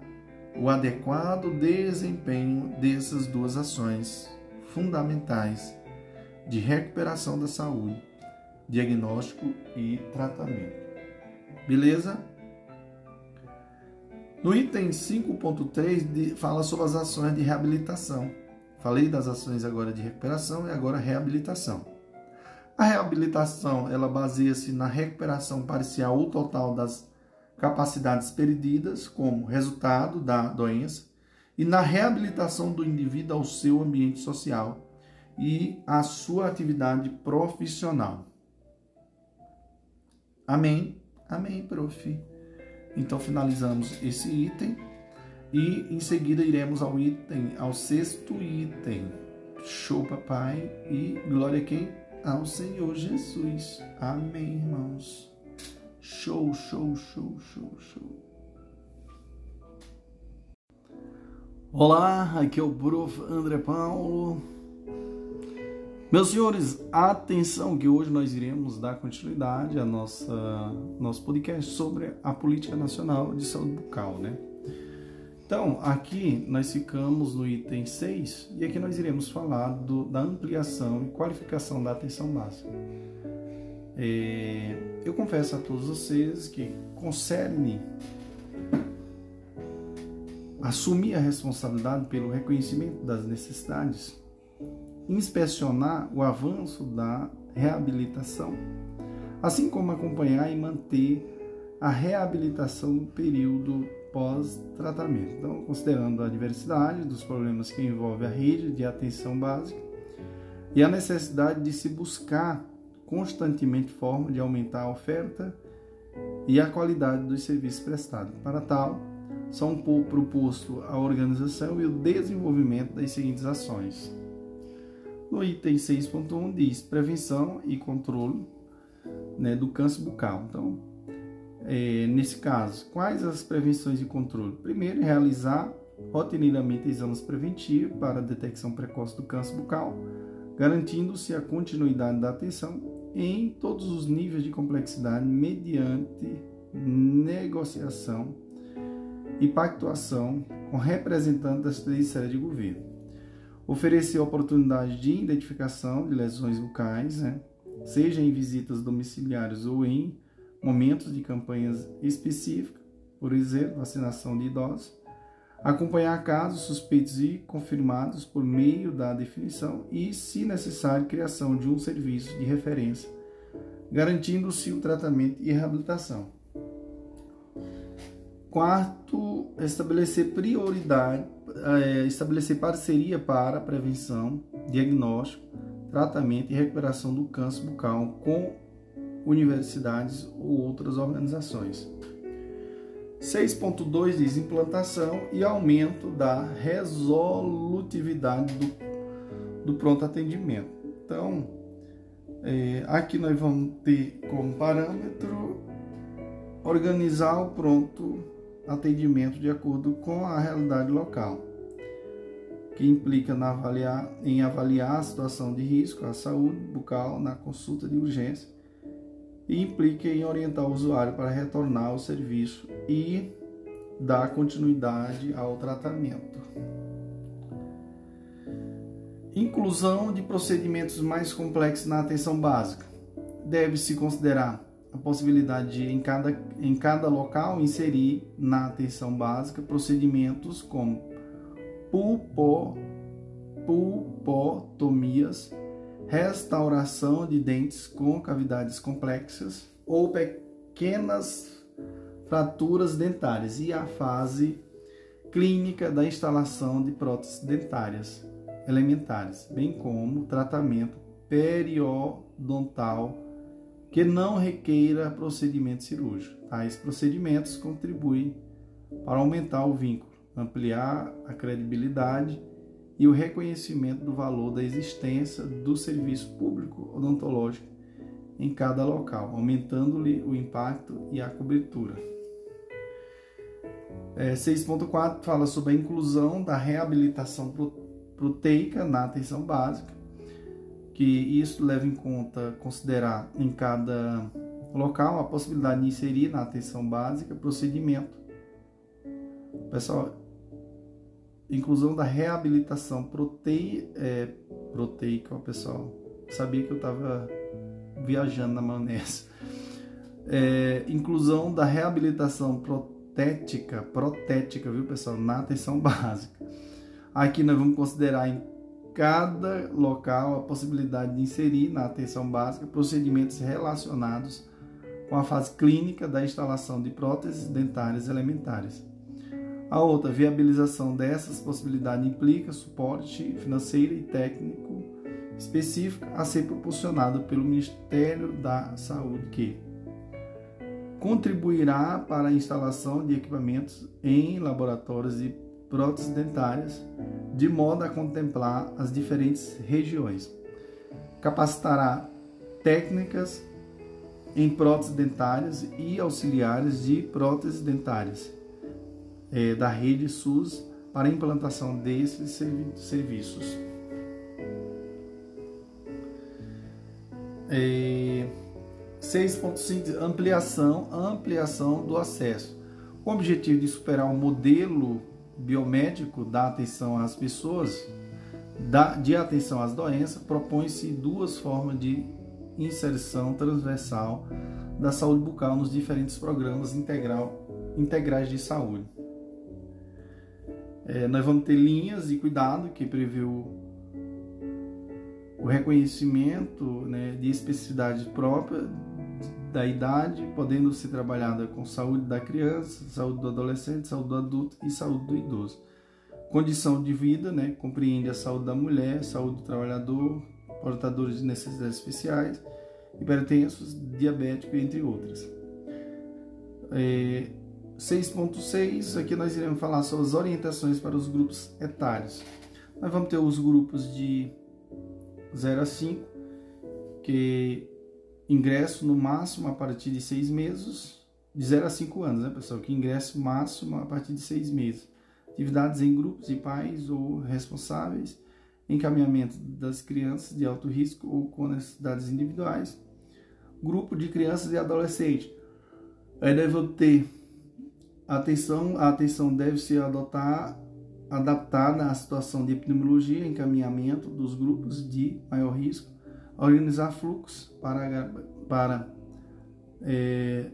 o adequado desempenho dessas duas ações fundamentais de recuperação da saúde, diagnóstico e tratamento. Beleza? No item 5.3 fala sobre as ações de reabilitação. Falei das ações agora de recuperação e agora reabilitação. A reabilitação, ela baseia-se na recuperação parcial ou total das capacidades perdidas como resultado da doença e na reabilitação do indivíduo ao seu ambiente social e à sua atividade profissional. Amém? Amém, prof. Então finalizamos esse item e em seguida iremos ao item, ao sexto item. Show, papai, e glória a quem? Ao Senhor Jesus. Amém, irmãos. Show, show, show, show, show. Olá, aqui é o Prof. André Paulo. Meus senhores, atenção que hoje nós iremos dar continuidade a nossa nosso podcast sobre a política nacional de saúde bucal, né? Então, aqui nós ficamos no item 6 e aqui nós iremos falar do, da ampliação e qualificação da atenção básica. É, eu confesso a todos vocês que concerne assumir a responsabilidade pelo reconhecimento das necessidades, inspecionar o avanço da reabilitação, assim como acompanhar e manter a reabilitação no período pós-tratamento. Então, considerando a diversidade dos problemas que envolvem a rede de atenção básica e a necessidade de se buscar constantemente forma de aumentar a oferta e a qualidade dos serviços prestados. Para tal, são proposto a organização e o desenvolvimento das seguintes ações. No item 6.1 diz prevenção e controle né, do câncer bucal. Então, é, nesse caso, quais as prevenções e controle? Primeiro, realizar rotineiramente exames preventivos para detecção precoce do câncer bucal, garantindo-se a continuidade da atenção em todos os níveis de complexidade mediante negociação e pactuação com representantes das três séries de governo. Oferecer oportunidade de identificação de lesões bucais, né, seja em visitas domiciliares ou em momentos de campanhas específicas, por exemplo, vacinação de idosos, acompanhar casos suspeitos e confirmados por meio da definição e, se necessário, criação de um serviço de referência, garantindo-se o tratamento e reabilitação. Quarto, estabelecer prioridade, é, estabelecer parceria para prevenção, diagnóstico, tratamento e recuperação do câncer bucal com universidades ou outras organizações. 6.2 diz implantação e aumento da resolutividade do, do pronto atendimento. Então, é, aqui nós vamos ter como parâmetro organizar o pronto atendimento de acordo com a realidade local, que implica avaliar, em avaliar a situação de risco à saúde bucal na consulta de urgência e implica em orientar o usuário para retornar ao serviço e dar continuidade ao tratamento. Inclusão de procedimentos mais complexos na atenção básica. Deve-se considerar a possibilidade de, em cada, em cada local, inserir na atenção básica procedimentos como pulpo, pulpotomias, restauração de dentes com cavidades complexas ou pequenas fraturas dentárias e a fase clínica da instalação de próteses dentárias elementares, bem como tratamento periodontal que não requeira procedimento cirúrgico. Tais procedimentos contribuem para aumentar o vínculo, ampliar a credibilidade e o reconhecimento do valor da existência do serviço público odontológico em cada local, aumentando-lhe o impacto e a cobertura. É, 6.4 fala sobre a inclusão da reabilitação proteica na atenção básica, que isso leva em conta considerar em cada local a possibilidade de inserir na atenção básica procedimento. Pessoal, inclusão da reabilitação protei, é, proteica, pessoal. Sabia que eu estava viajando na maionese. É, inclusão da reabilitação protética, protética, viu, pessoal, na atenção [laughs] básica. Aqui nós vamos considerar cada local a possibilidade de inserir na atenção básica procedimentos relacionados com a fase clínica da instalação de próteses dentárias elementares. A outra viabilização dessas possibilidades implica suporte financeiro e técnico específico a ser proporcionado pelo Ministério da Saúde, que contribuirá para a instalação de equipamentos em laboratórios de próteses dentárias, de modo a contemplar as diferentes regiões. Capacitará técnicas em próteses dentárias e auxiliares de próteses dentárias é, da rede SUS para implantação desses serviços. É, 6.5 ampliação, ampliação do acesso. O objetivo de superar o modelo biomédico da atenção às pessoas, da, de atenção às doenças, propõe-se duas formas de inserção transversal da saúde bucal nos diferentes programas integral, integrais de saúde. É, nós vamos ter linhas de cuidado que prevê o, o reconhecimento né, de especificidade própria da idade, podendo ser trabalhada com saúde da criança, saúde do adolescente, saúde do adulto e saúde do idoso. Condição de vida, né, compreende a saúde da mulher, saúde do trabalhador, portadores de necessidades especiais, hipertensos, diabéticos, entre outras. É, 6.6, aqui nós iremos falar sobre as orientações para os grupos etários. Nós vamos ter os grupos de 0 a 5, que ingresso no máximo a partir de 6 meses, de 0 a 5 anos, né, pessoal? Que ingresso máximo a partir de 6 meses. Atividades em grupos de pais ou responsáveis, encaminhamento das crianças de alto risco ou com necessidades individuais, grupo de crianças e adolescentes. Aí vamos ter atenção, a atenção deve ser adotar, adaptada à situação de epidemiologia, encaminhamento dos grupos de maior risco, organizar fluxos para, para, é,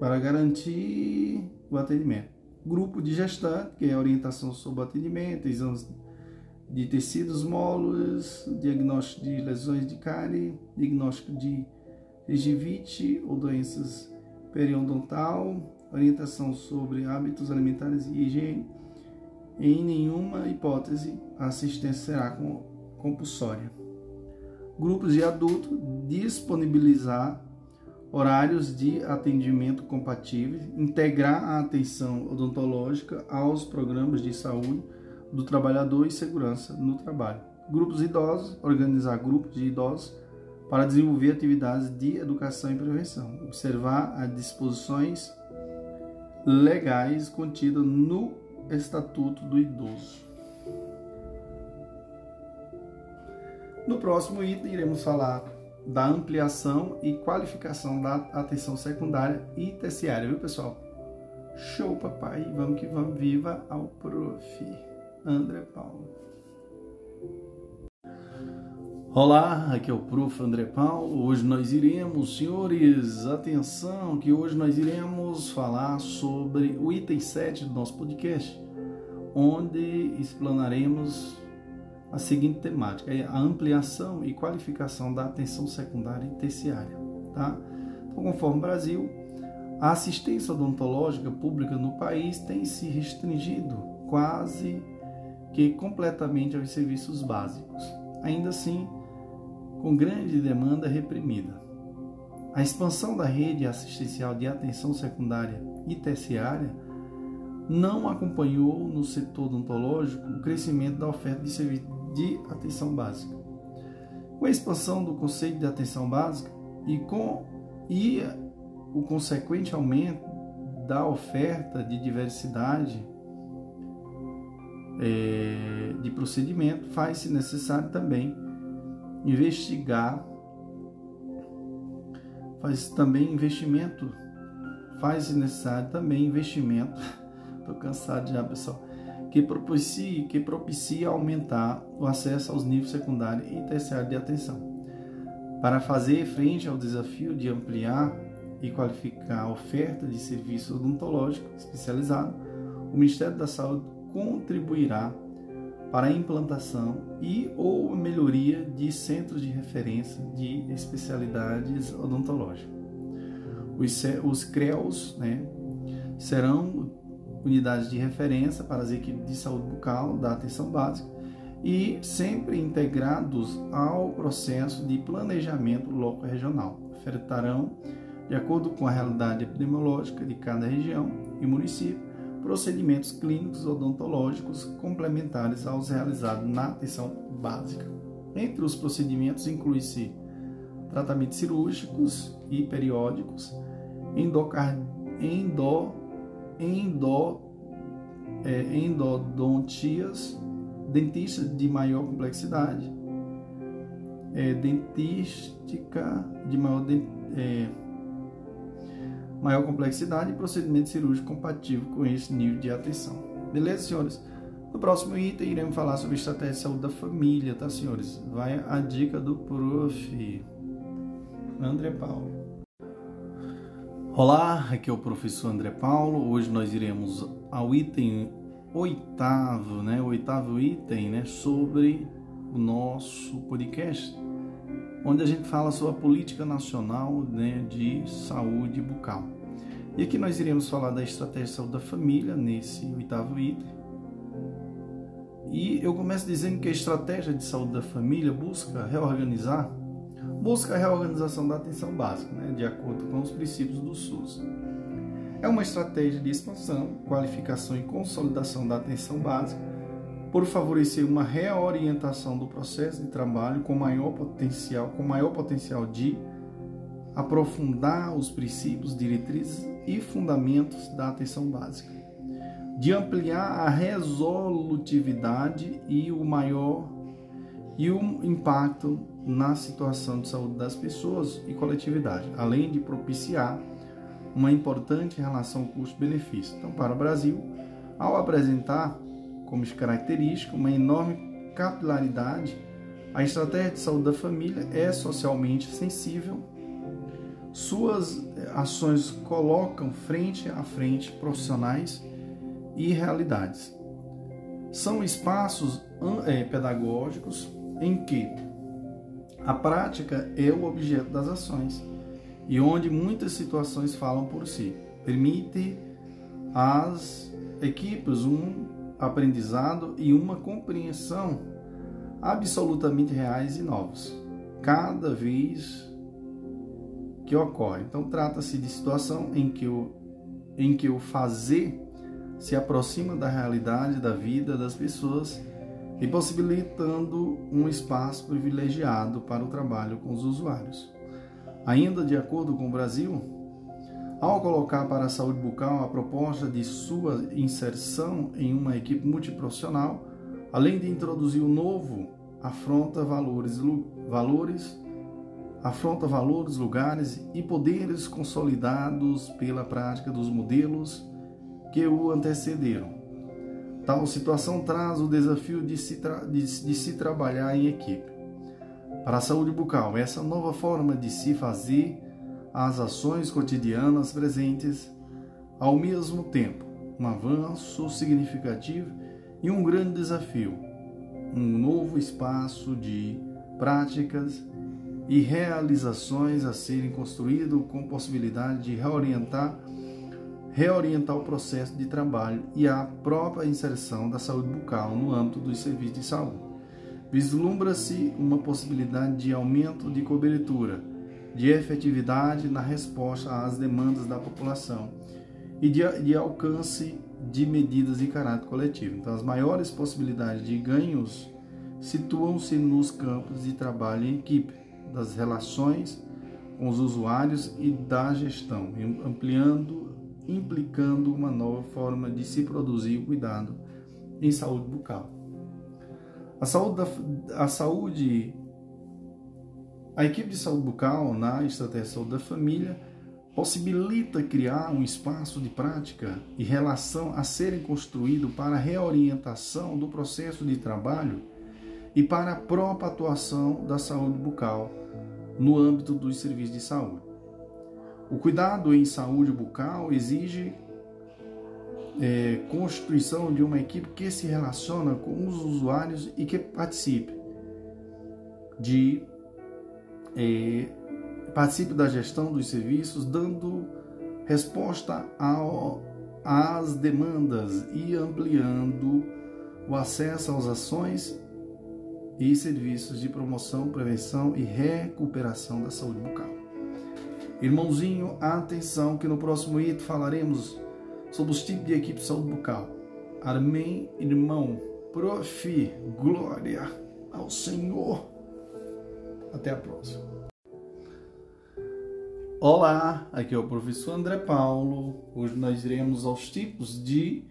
para garantir o atendimento. Grupo de gestante, que é orientação sobre atendimento, exames de tecidos mólulos, diagnóstico de lesões de cárie, diagnóstico de gengivite ou doenças periodontal, orientação sobre hábitos alimentares e higiene. Em nenhuma hipótese a assistência será compulsória. Grupos de adultos, disponibilizar horários de atendimento compatíveis, integrar a atenção odontológica aos programas de saúde do trabalhador e segurança no trabalho. Grupos idosos, organizar grupos de idosos para desenvolver atividades de educação e prevenção, observar as disposições legais contidas no Estatuto do Idoso. No próximo item, iremos falar da ampliação e qualificação da atenção secundária e terciária, viu pessoal? Show, papai! Vamos que vamos! Viva ao prof. André Paulo. Olá, aqui é o Prof. André Paulo. Hoje nós iremos, senhores, atenção, que hoje nós iremos falar sobre o item 7 do nosso podcast, onde explanaremos a seguinte temática, é a ampliação e qualificação da atenção secundária e terciária. Tá? Então, conforme o Brasil, a assistência odontológica pública no país tem se restringido quase que completamente aos serviços básicos, ainda assim, com grande demanda reprimida. A expansão da rede assistencial de atenção secundária e terciária não acompanhou no setor odontológico o crescimento da oferta de serviços de atenção básica. Com a expansão do conceito de atenção básica e com e o consequente aumento da oferta de diversidade é, de procedimento, faz-se necessário também investigar, faz também investimento, faz-se necessário também investimento. [laughs] Estou cansado já, pessoal que propicie, que propicie aumentar o acesso aos níveis secundário e terciário de atenção. Para fazer frente ao desafio de ampliar e qualificar a oferta de serviço odontológico especializado, o Ministério da Saúde contribuirá para a implantação e ou melhoria de centros de referência de especialidades odontológicas. Os, os CREOs né, serão unidades de referência para as equipes de saúde bucal da atenção básica e sempre integrados ao processo de planejamento local regional. Ofertarão, de acordo com a realidade epidemiológica de cada região e município, procedimentos clínicos odontológicos complementares aos realizados na atenção básica. Entre os procedimentos inclui-se tratamentos cirúrgicos e periódicos, endocard... endo endo, é, endodontias, dentistas de maior complexidade, é, dentística de maior, de, é, maior complexidade e procedimento cirúrgico compatível com esse nível de atenção. Beleza, senhores? No próximo item, iremos falar sobre estratégia de saúde da família, tá, senhores? Vai a dica do prof. André Paulo. Olá, aqui é o professor André Paulo. Hoje nós iremos ao item oitavo, né? O oitavo item, né? Sobre o nosso podcast, onde a gente fala sobre a política nacional né, de saúde bucal. E aqui nós iremos falar da estratégia de saúde da família nesse oitavo item. E eu começo dizendo que a estratégia de saúde da família busca reorganizar busca a reorganização da atenção básica, né, de acordo com os princípios do SUS. É uma estratégia de expansão, qualificação e consolidação da atenção básica, por favorecer uma reorientação do processo de trabalho com maior potencial, com maior potencial de aprofundar os princípios, diretrizes e fundamentos da atenção básica, de ampliar a resolutividade e o maior e o impacto na situação de saúde das pessoas e coletividade, além de propiciar uma importante relação custo-benefício. Então, para o Brasil, ao apresentar como característica uma enorme capilaridade, a estratégia de saúde da família é socialmente sensível. Suas ações colocam frente a frente profissionais e realidades. São espaços é, pedagógicos em que a prática é o objeto das ações e onde muitas situações falam por si. Permite às equipes um aprendizado e uma compreensão absolutamente reais e novos. cada vez que ocorre. Então trata-se de situação em que o em que o fazer se aproxima da realidade da vida das pessoas e possibilitando um espaço privilegiado para o trabalho com os usuários. Ainda de acordo com o Brasil, ao colocar para a saúde bucal a proposta de sua inserção em uma equipe multiprofissional, além de introduzir o novo, afronta valores, valores afronta valores, lugares e poderes consolidados pela prática dos modelos que o antecederam. Tal situação traz o desafio de se, de, de se trabalhar em equipe. Para a saúde bucal, essa nova forma de se fazer as ações cotidianas presentes, ao mesmo tempo, um avanço significativo e um grande desafio, um novo espaço de práticas e realizações a serem construído com possibilidade de reorientar reorientar o processo de trabalho e a própria inserção da saúde bucal no âmbito dos serviços de saúde. Vislumbra-se uma possibilidade de aumento de cobertura, de efetividade na resposta às demandas da população e de, de alcance de medidas de caráter coletivo. Então, as maiores possibilidades de ganhos situam-se nos campos de trabalho em equipe, das relações com os usuários e da gestão, ampliando, implicando uma nova forma de se produzir o cuidado em saúde bucal. A saúde, da, a saúde, a equipe de saúde bucal na estratégia de saúde da família possibilita criar um espaço de prática e relação a serem construído para a reorientação do processo de trabalho e para a própria atuação da saúde bucal no âmbito dos serviços de saúde. O cuidado em saúde bucal exige é, constituição de uma equipe que se relaciona com os usuários e que participe de é, participe da gestão dos serviços, dando resposta ao, às demandas e ampliando o acesso às ações e serviços de promoção, prevenção e recuperação da saúde bucal. Irmãozinho, atenção que no próximo item falaremos sobre os tipos de equipe de saúde bucal. Amém, irmão. Profi, glória ao Senhor. Até a próxima. Olá, aqui é o professor André Paulo. Hoje nós iremos aos tipos de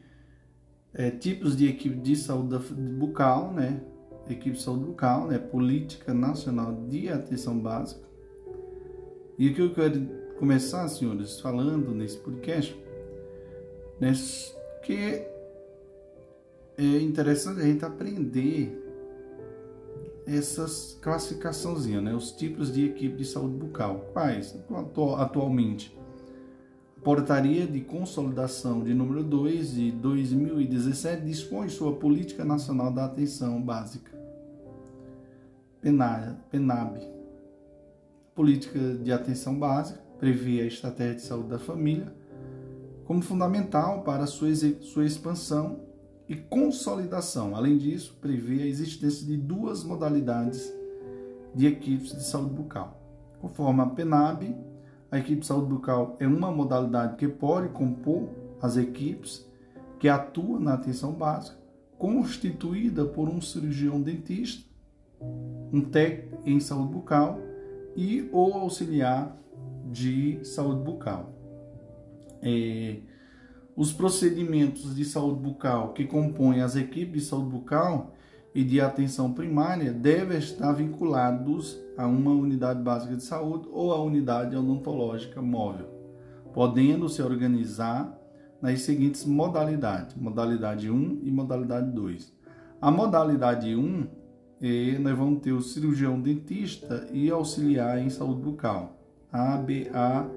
é, tipos de equipe de saúde bucal, né? equipe de saúde bucal, né, Política Nacional de Atenção Básica. E aqui eu quero começar, senhores, falando nesse podcast, né, que é interessante a gente aprender essas classificaçãozinhas, né, os tipos de equipe de saúde bucal. Quais? Atualmente, Portaria de Consolidação de número 2 de 2017 dispõe sua Política Nacional da Atenção Básica. PENAB. Política de Atenção Básica prevê a estratégia de saúde da família como fundamental para sua, sua expansão e consolidação. Além disso, prevê a existência de duas modalidades de equipes de saúde bucal. Conforme a PENAB, a equipe de saúde bucal é uma modalidade que pode compor as equipes que atuam na atenção básica, constituída por um cirurgião dentista, um técnico em saúde bucal e ou auxiliar de saúde bucal. É, os procedimentos de saúde bucal que compõem as equipes de saúde bucal e de atenção primária devem estar vinculados a uma unidade básica de saúde ou a unidade odontológica móvel, podendo se organizar nas seguintes modalidades: modalidade 1 e modalidade 2. A modalidade 1 nós vamos ter o cirurgião dentista e auxiliar em saúde bucal, ABASB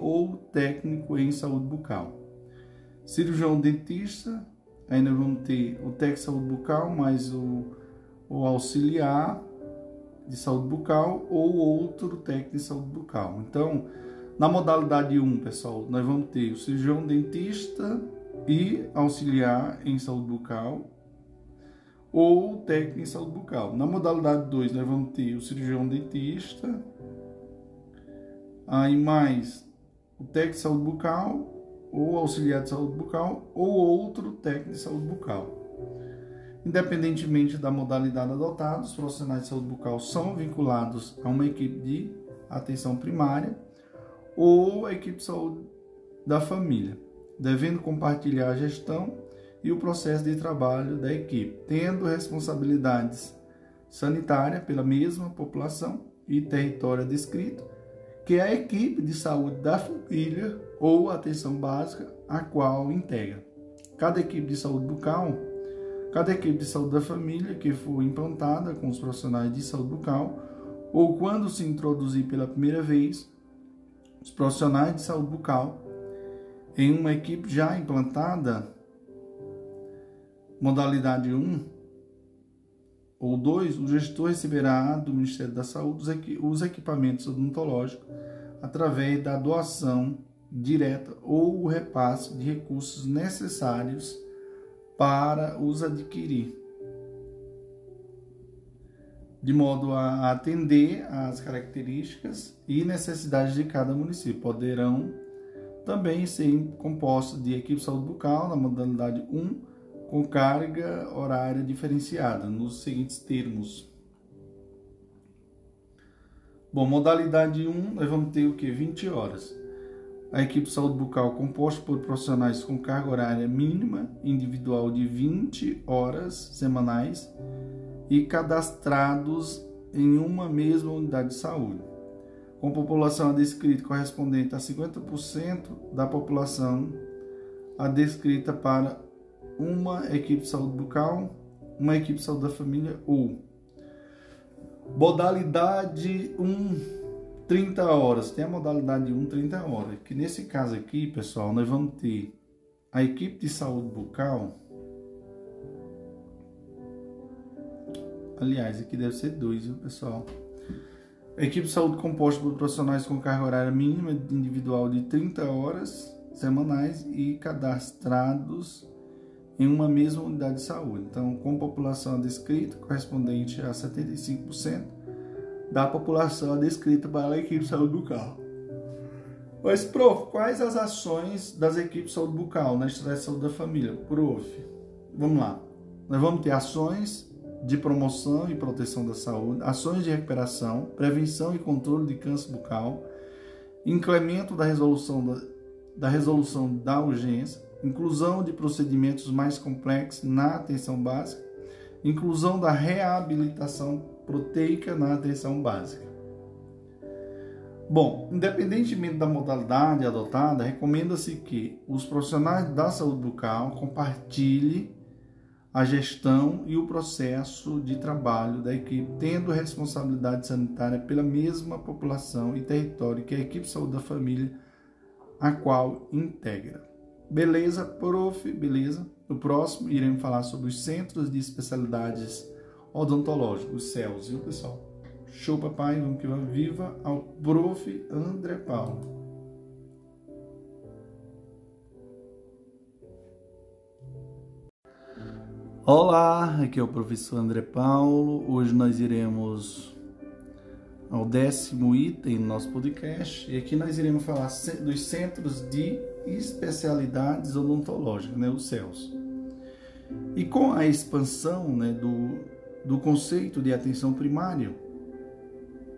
ou técnico em saúde bucal. Cirurgião dentista, aí nós vamos ter o técnico de saúde bucal mais o, o auxiliar de saúde bucal ou outro técnico de saúde bucal. Então, na modalidade 1, pessoal, nós vamos ter o cirurgião dentista e auxiliar em saúde bucal ou técnico em saúde bucal. Na modalidade 2, nós vamos ter o cirurgião dentista, aí mais o técnico de saúde bucal, ou auxiliar de saúde bucal, ou outro técnico de saúde bucal. Independentemente da modalidade adotada, os profissionais de saúde bucal são vinculados a uma equipe de atenção primária ou a equipe de saúde da família, devendo compartilhar a gestão e o processo de trabalho da equipe, tendo responsabilidades sanitárias pela mesma população e território descrito, que é a equipe de saúde da família ou atenção básica a qual integra. Cada equipe de saúde bucal, cada equipe de saúde da família que for implantada com os profissionais de saúde bucal, ou quando se introduzir pela primeira vez, os profissionais de saúde bucal em uma equipe já implantada Modalidade 1 ou 2, o gestor receberá do Ministério da Saúde os equipamentos odontológicos através da doação direta ou o repasse de recursos necessários para os adquirir, de modo a atender às características e necessidades de cada município. Poderão também ser compostos de equipe de saúde bucal na modalidade 1 com carga horária diferenciada, nos seguintes termos. Bom, modalidade 1, nós vamos ter o que? 20 horas. A equipe de saúde bucal composta por profissionais com carga horária mínima individual de 20 horas semanais e cadastrados em uma mesma unidade de saúde, com população descrita correspondente a 50% da população descrita para uma equipe de saúde bucal, uma equipe de saúde da família ou modalidade 1 30 horas. Tem a modalidade 1 30 horas, que nesse caso aqui, pessoal, nós vamos ter a equipe de saúde bucal. Aliás, aqui deve ser dois, viu, pessoal? A equipe de saúde composta por profissionais com carga horária mínima individual de 30 horas semanais e cadastrados em uma mesma unidade de saúde. Então, com população descrita correspondente a 75% da população descrita para a equipe de saúde bucal. Mas, prof, quais as ações das equipes de saúde bucal na estratégia de saúde da família? Prof, vamos lá. Nós vamos ter ações de promoção e proteção da saúde, ações de recuperação, prevenção e controle de câncer bucal, incremento da resolução da, da resolução da urgência, inclusão de procedimentos mais complexos na atenção básica, inclusão da reabilitação proteica na atenção básica. Bom, independentemente da modalidade adotada, recomenda-se que os profissionais da saúde bucal compartilhem a gestão e o processo de trabalho da equipe, tendo responsabilidade sanitária pela mesma população e território que a equipe de saúde da família, a qual integra. Beleza, prof, beleza. No próximo, iremos falar sobre os centros de especialidades odontológicos, os CELS, viu, pessoal? Show, papai. Vamos que vamos. Viva ao prof. André Paulo. Olá, aqui é o professor André Paulo. Hoje nós iremos ao décimo item do nosso podcast e aqui nós iremos falar dos centros de especialidades odontológicas, né, os CELS. E com a expansão né, do, do conceito de atenção primária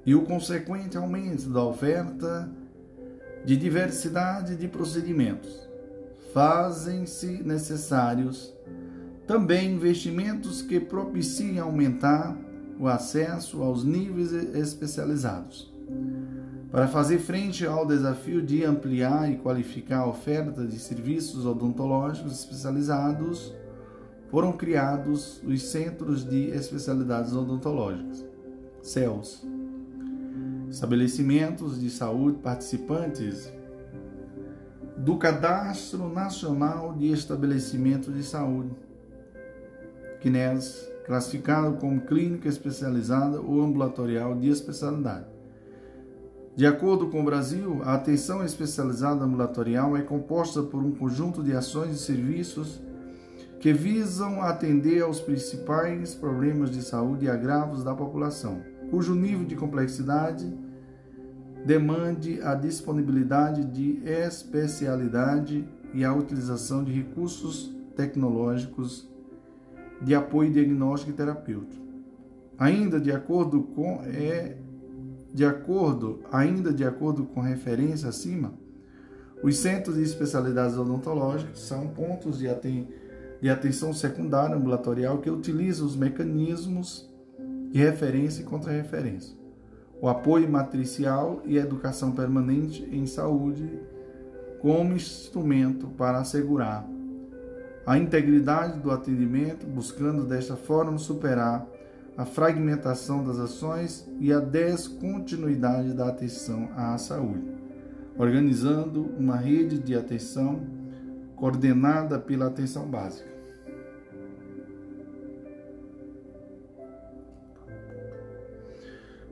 e o consequente aumento da oferta de diversidade de procedimentos, fazem-se necessários também investimentos que propiciem aumentar o acesso aos níveis especializados. Para fazer frente ao desafio de ampliar e qualificar a oferta de serviços odontológicos especializados, foram criados os Centros de Especialidades Odontológicas, CELS, estabelecimentos de saúde participantes do Cadastro Nacional de Estabelecimentos de Saúde, CNES, classificado como clínica especializada ou ambulatorial de especialidade. De acordo com o Brasil, a atenção especializada ambulatorial é composta por um conjunto de ações e serviços que visam atender aos principais problemas de saúde e agravos da população, cujo nível de complexidade demande a disponibilidade de especialidade e a utilização de recursos tecnológicos de apoio diagnóstico e terapêutico. Ainda de acordo com é de acordo, ainda de acordo com referência acima, os centros de especialidades odontológicas são pontos de, aten de atenção secundária ambulatorial que utilizam os mecanismos de referência e contra-referência, o apoio matricial e a educação permanente em saúde como instrumento para assegurar a integridade do atendimento, buscando desta forma superar a fragmentação das ações e a descontinuidade da atenção à saúde, organizando uma rede de atenção coordenada pela atenção básica.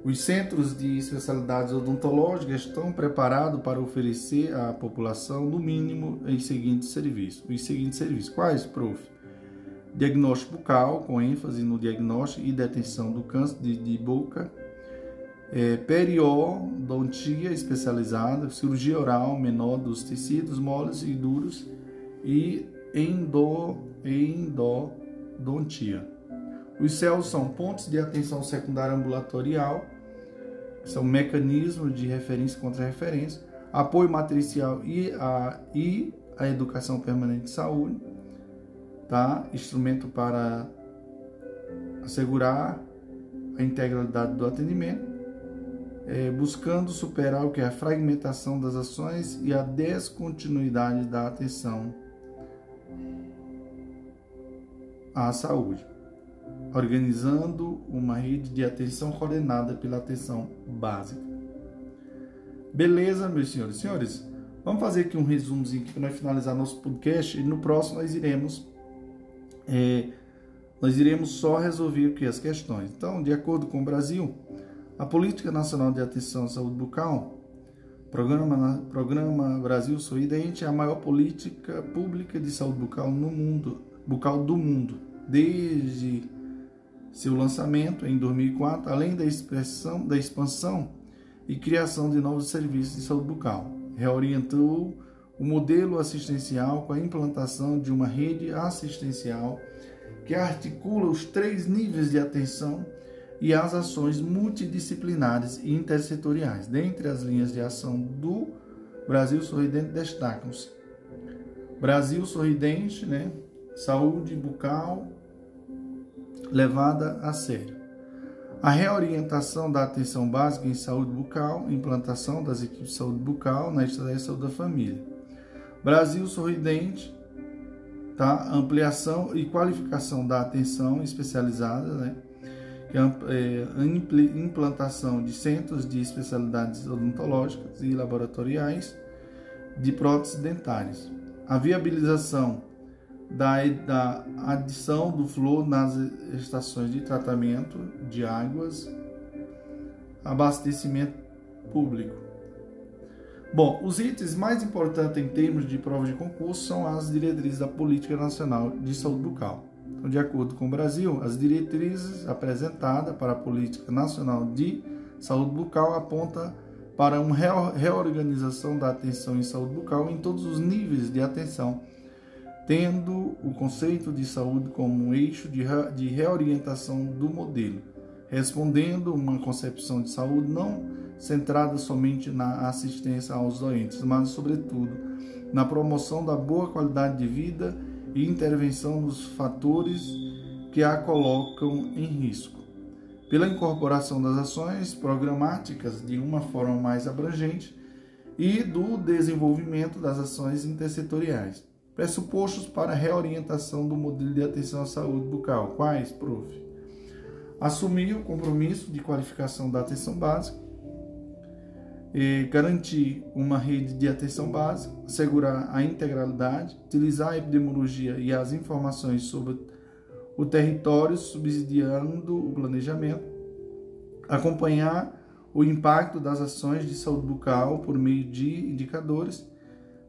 Os centros de especialidades odontológicas estão preparados para oferecer à população, no mínimo, os seguintes serviços. Os seguintes serviços. Quais, prof? Diagnóstico bucal, com ênfase no diagnóstico e detenção do câncer de, de boca. É, periodontia especializada, cirurgia oral menor dos tecidos moles e duros e endo, endodontia. Os céus são pontos de atenção secundária ambulatorial, são mecanismos de referência e contra-referência, apoio matricial e a, e a educação permanente de saúde, tá? instrumento para assegurar a integralidade do atendimento, é, buscando superar o que é a fragmentação das ações e a descontinuidade da atenção à saúde organizando uma rede de atenção coordenada pela atenção básica. Beleza, meus senhores e senhores? Vamos fazer aqui um resumozinho para nós finalizar nosso podcast e no próximo nós iremos é, nós iremos só resolver o que as questões. Então, de acordo com o Brasil, a Política Nacional de Atenção à Saúde Bucal, Programa, Programa Brasil Sorridente, é a maior política pública de saúde bucal no mundo, bucal do mundo, desde seu lançamento em 2004, além da, da expansão e criação de novos serviços de saúde bucal. Reorientou o modelo assistencial com a implantação de uma rede assistencial que articula os três níveis de atenção e as ações multidisciplinares e intersetoriais. Dentre as linhas de ação do Brasil Sorridente destacam-se Brasil Sorridente, né? saúde bucal, levada a sério. A reorientação da atenção básica em saúde bucal, implantação das equipes de saúde bucal na estratégia de saúde da família. Brasil Sorridente, tá? ampliação e qualificação da atenção especializada, né? É, implantação de centros de especialidades odontológicas e laboratoriais de próteses dentárias. A viabilização da, da adição do flúor nas estações de tratamento de águas, abastecimento público. Bom, os itens mais importantes em termos de prova de concurso são as diretrizes da Política Nacional de Saúde Bucal. Então, de acordo com o Brasil, as diretrizes apresentadas para a Política Nacional de Saúde Bucal apontam para uma reorganização da atenção em saúde bucal em todos os níveis de atenção tendo o conceito de saúde como um eixo de, reorientação do modelo, respondendo uma concepção de saúde não centrada somente na assistência aos doentes, mas, sobretudo, na promoção da boa qualidade de vida e intervenção nos fatores que a colocam em risco. Pela incorporação das ações programáticas de uma forma mais abrangente e do desenvolvimento das ações intersetoriais. Pressupostos para reorientação do modelo de atenção à saúde bucal. Quais, prof? Assumir o compromisso de qualificação da atenção básica, garantir uma rede de atenção básica, assegurar a integralidade, utilizar a epidemiologia e as informações sobre o território, subsidiando o planejamento, acompanhar o impacto das ações de saúde bucal por meio de indicadores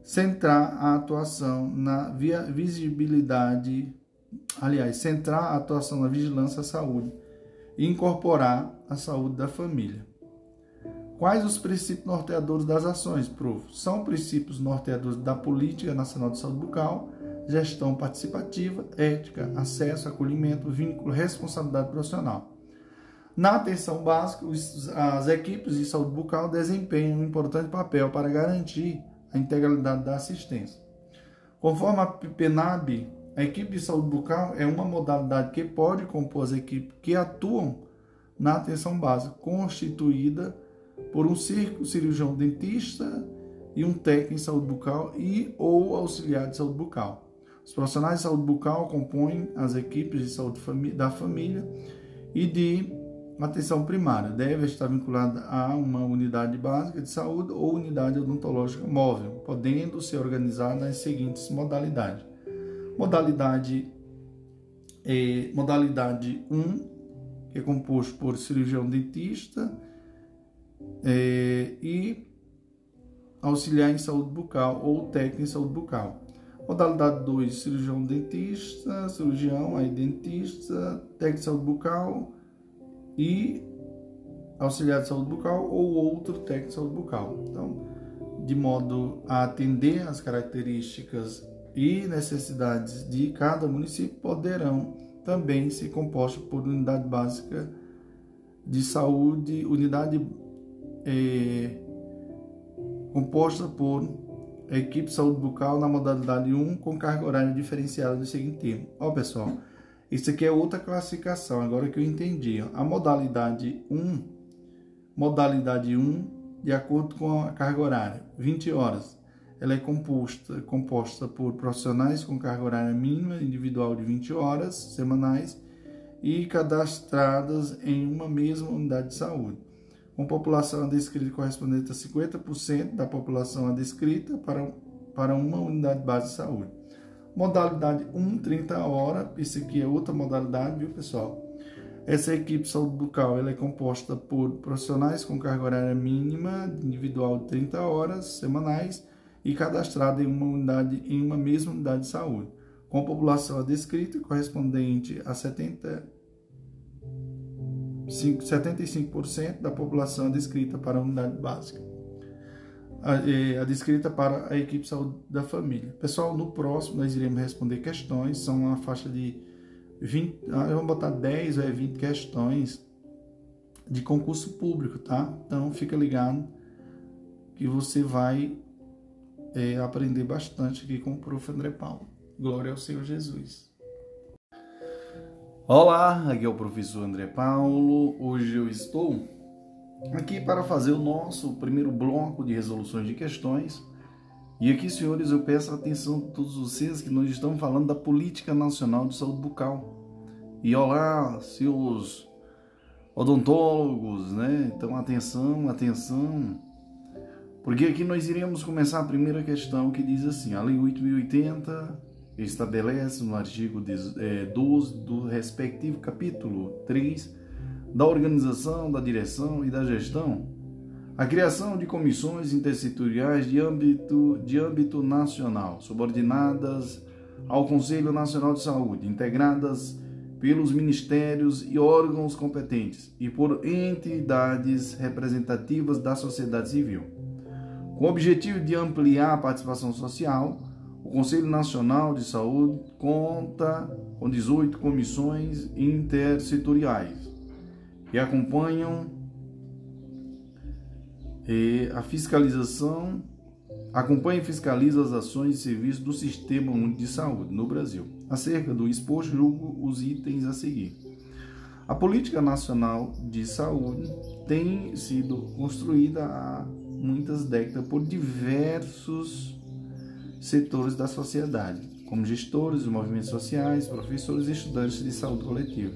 centrar a atuação na visibilidade aliás, centrar a atuação na vigilância à saúde e incorporar a saúde da família. Quais os princípios norteadores das ações, prof? São princípios norteadores da Política Nacional de Saúde Bucal, gestão participativa, ética, acesso, acolhimento, vínculo, responsabilidade profissional. Na atenção básica, as equipes de saúde bucal desempenham um importante papel para garantir a integralidade da assistência. Conforme a PNAB, a equipe de saúde bucal é uma modalidade que pode compor as equipes que atuam na atenção básica, constituída por um cirurgião dentista e um técnico em saúde bucal e ou auxiliar de saúde bucal. Os profissionais de saúde bucal compõem as equipes de saúde da família e de atenção primária. Deve estar vinculada a uma unidade básica de saúde ou unidade odontológica móvel, podendo ser organizada nas seguintes modalidades. Modalidade, eh, modalidade 1, que é composto por cirurgião dentista eh, e auxiliar em saúde bucal ou técnico em saúde bucal. Modalidade 2, cirurgião dentista, cirurgião, aí dentista, técnico de saúde bucal e auxiliar de saúde bucal ou outro técnico de saúde bucal. Então, de modo a atender as características e necessidades de cada município, poderão também ser compostos por unidade básica de saúde, unidade é, composta por equipe de saúde bucal na modalidade 1 com carga horária diferenciada do seguinte termo. Ó pessoal, isso aqui é outra classificação, agora que eu entendi. A modalidade 1, modalidade 1, de acordo com a carga horária, 20 horas. Ela é composta, composta por profissionais com carga horária mínima individual de 20 horas semanais e cadastradas em uma mesma unidade de saúde com população adescrita correspondente a 50% da população adescrita para, para uma unidade base de saúde. Modalidade 1, 30 horas, isso aqui é outra modalidade, viu pessoal? Essa equipe de saúde bucal ela é composta por profissionais com carga horária mínima individual de 30 horas semanais e cadastrada em uma unidade em uma mesma unidade de saúde, com população adescrita correspondente a 70 75% da população descrita para a unidade básica, a, a descrita para a equipe de saúde da família. Pessoal, no próximo nós iremos responder questões, são uma faixa de 20, ah, vamos botar 10 ou 20 questões de concurso público, tá? Então fica ligado que você vai é, aprender bastante aqui com o prof. André Paulo. Glória ao Senhor Jesus. Olá, aqui é o professor André Paulo. Hoje eu estou aqui para fazer o nosso primeiro bloco de resoluções de questões. E aqui, senhores, eu peço a atenção de todos vocês que nós estamos falando da Política Nacional de Saúde Bucal. E olá, seus odontólogos, né? Então, atenção, atenção. Porque aqui nós iremos começar a primeira questão que diz assim: a Lei 8080 estabelece no artigo 12 é, do respectivo capítulo 3 da organização, da direção e da gestão, a criação de comissões intersetoriais de âmbito, de âmbito nacional, subordinadas ao Conselho Nacional de Saúde, integradas pelos ministérios e órgãos competentes e por entidades representativas da sociedade civil, com o objetivo de ampliar a participação social Conselho Nacional de Saúde conta com 18 comissões intersetoriais que acompanham a fiscalização, acompanha e fiscaliza as ações e serviços do Sistema Único de Saúde no Brasil. Acerca do exposto, julgo os itens a seguir. A Política Nacional de Saúde tem sido construída há muitas décadas por diversos setores da sociedade, como gestores movimentos sociais, professores e estudantes de saúde coletiva,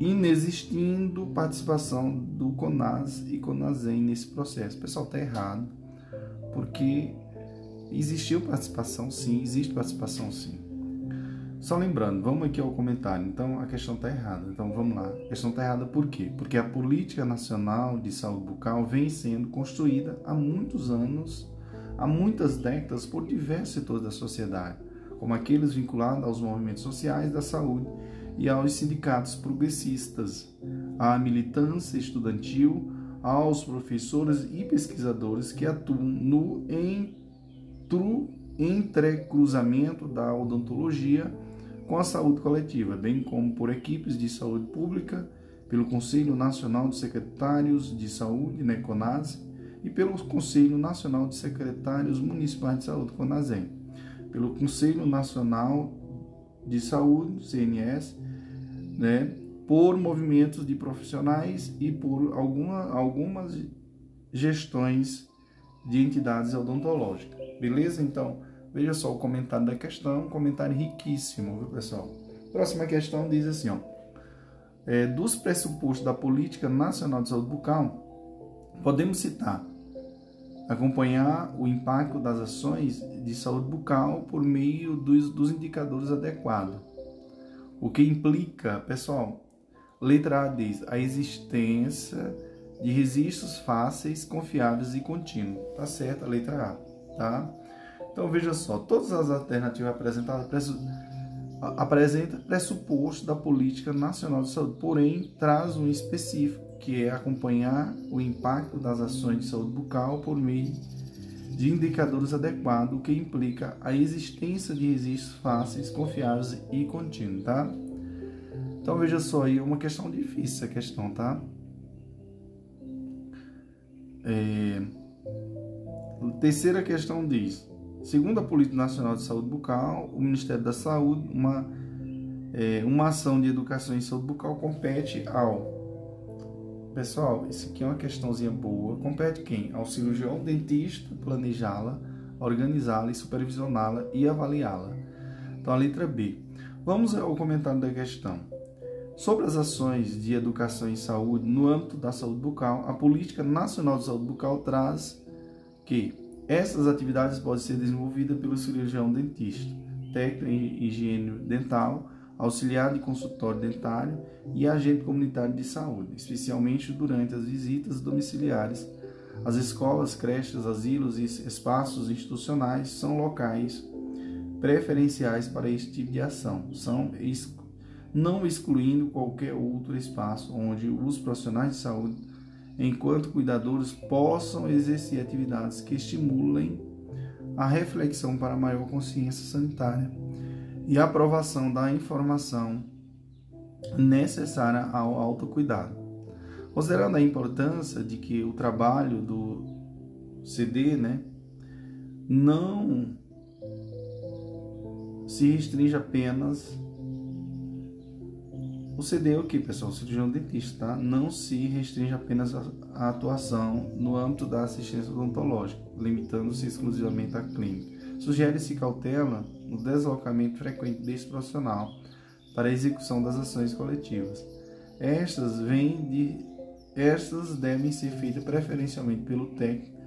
inexistindo participação do CONAS e CONASEM nesse processo. Pessoal está errado, porque existiu participação sim, existe participação sim. Só lembrando, vamos aqui ao comentário. Então a questão está errada. Então vamos lá. A questão está errada por quê? Porque a política nacional de saúde bucal vem sendo construída há muitos anos há muitas décadas por diversos setores da sociedade, como aqueles vinculados aos movimentos sociais da saúde e aos sindicatos progressistas, à militância estudantil, aos professores e pesquisadores que atuam no entrecruzamento da odontologia com a saúde coletiva, bem como por equipes de saúde pública, pelo Conselho Nacional de Secretários de Saúde, né, CONAS, e pelo Conselho Nacional de Secretários Municipais de Saúde, CONASEM, pelo Conselho Nacional de Saúde, CNS, né, por movimentos de profissionais e por alguma, algumas gestões de entidades odontológicas. Beleza? Então, veja só o comentário da questão, um comentário riquíssimo, viu, pessoal? Próxima questão diz assim, ó. É, dos pressupostos da Política Nacional de Saúde Bucal, podemos citar acompanhar o impacto das ações de saúde bucal por meio dos, dos indicadores adequados. O que implica, pessoal, Letra A diz a existência de registros fáceis, confiáveis e contínuos. Tá certo a letra A, tá? Então veja só, todas as alternativas apresentadas pressu... apresenta pressuposto da política nacional de saúde, porém traz um específico, que é acompanhar o impacto das ações de saúde bucal por meio de indicadores adequados, o que implica a existência de registros fáceis, confiáveis e contínuos, tá? Então veja só aí, uma questão difícil essa questão, tá? É... Terceira questão diz: segundo a Política Nacional de Saúde Bucal, o Ministério da Saúde, uma, é, uma ação de educação em saúde bucal compete ao. Pessoal, isso aqui é uma questãozinha boa. Compete quem? Ao cirurgião dentista planejá-la, organizá-la e supervisioná-la e avaliá-la. Então a letra B. Vamos ao comentário da questão. Sobre as ações de educação em saúde no âmbito da saúde bucal, a Política Nacional de Saúde Bucal traz que essas atividades podem ser desenvolvidas pelo cirurgião dentista, técnico em higiene dental, auxiliar de consultório dentário e agente comunitário de saúde, especialmente durante as visitas domiciliares. As escolas, creches, asilos e espaços institucionais são locais preferenciais para este tipo de ação. São não excluindo qualquer outro espaço onde os profissionais de saúde, enquanto cuidadores, possam exercer atividades que estimulem a reflexão para maior consciência sanitária e aprovação da informação necessária ao autocuidado. Considerando a importância de que o trabalho do CD né, não se restringe apenas o CD é o que, pessoal? O cirurgião dentista, tá? Não se restringe apenas à atuação no âmbito da assistência odontológica, limitando-se exclusivamente à clínica. Sugere-se cautela no deslocamento frequente deste profissional para a execução das ações coletivas. Estas de estas devem ser feitas preferencialmente pelo técnico,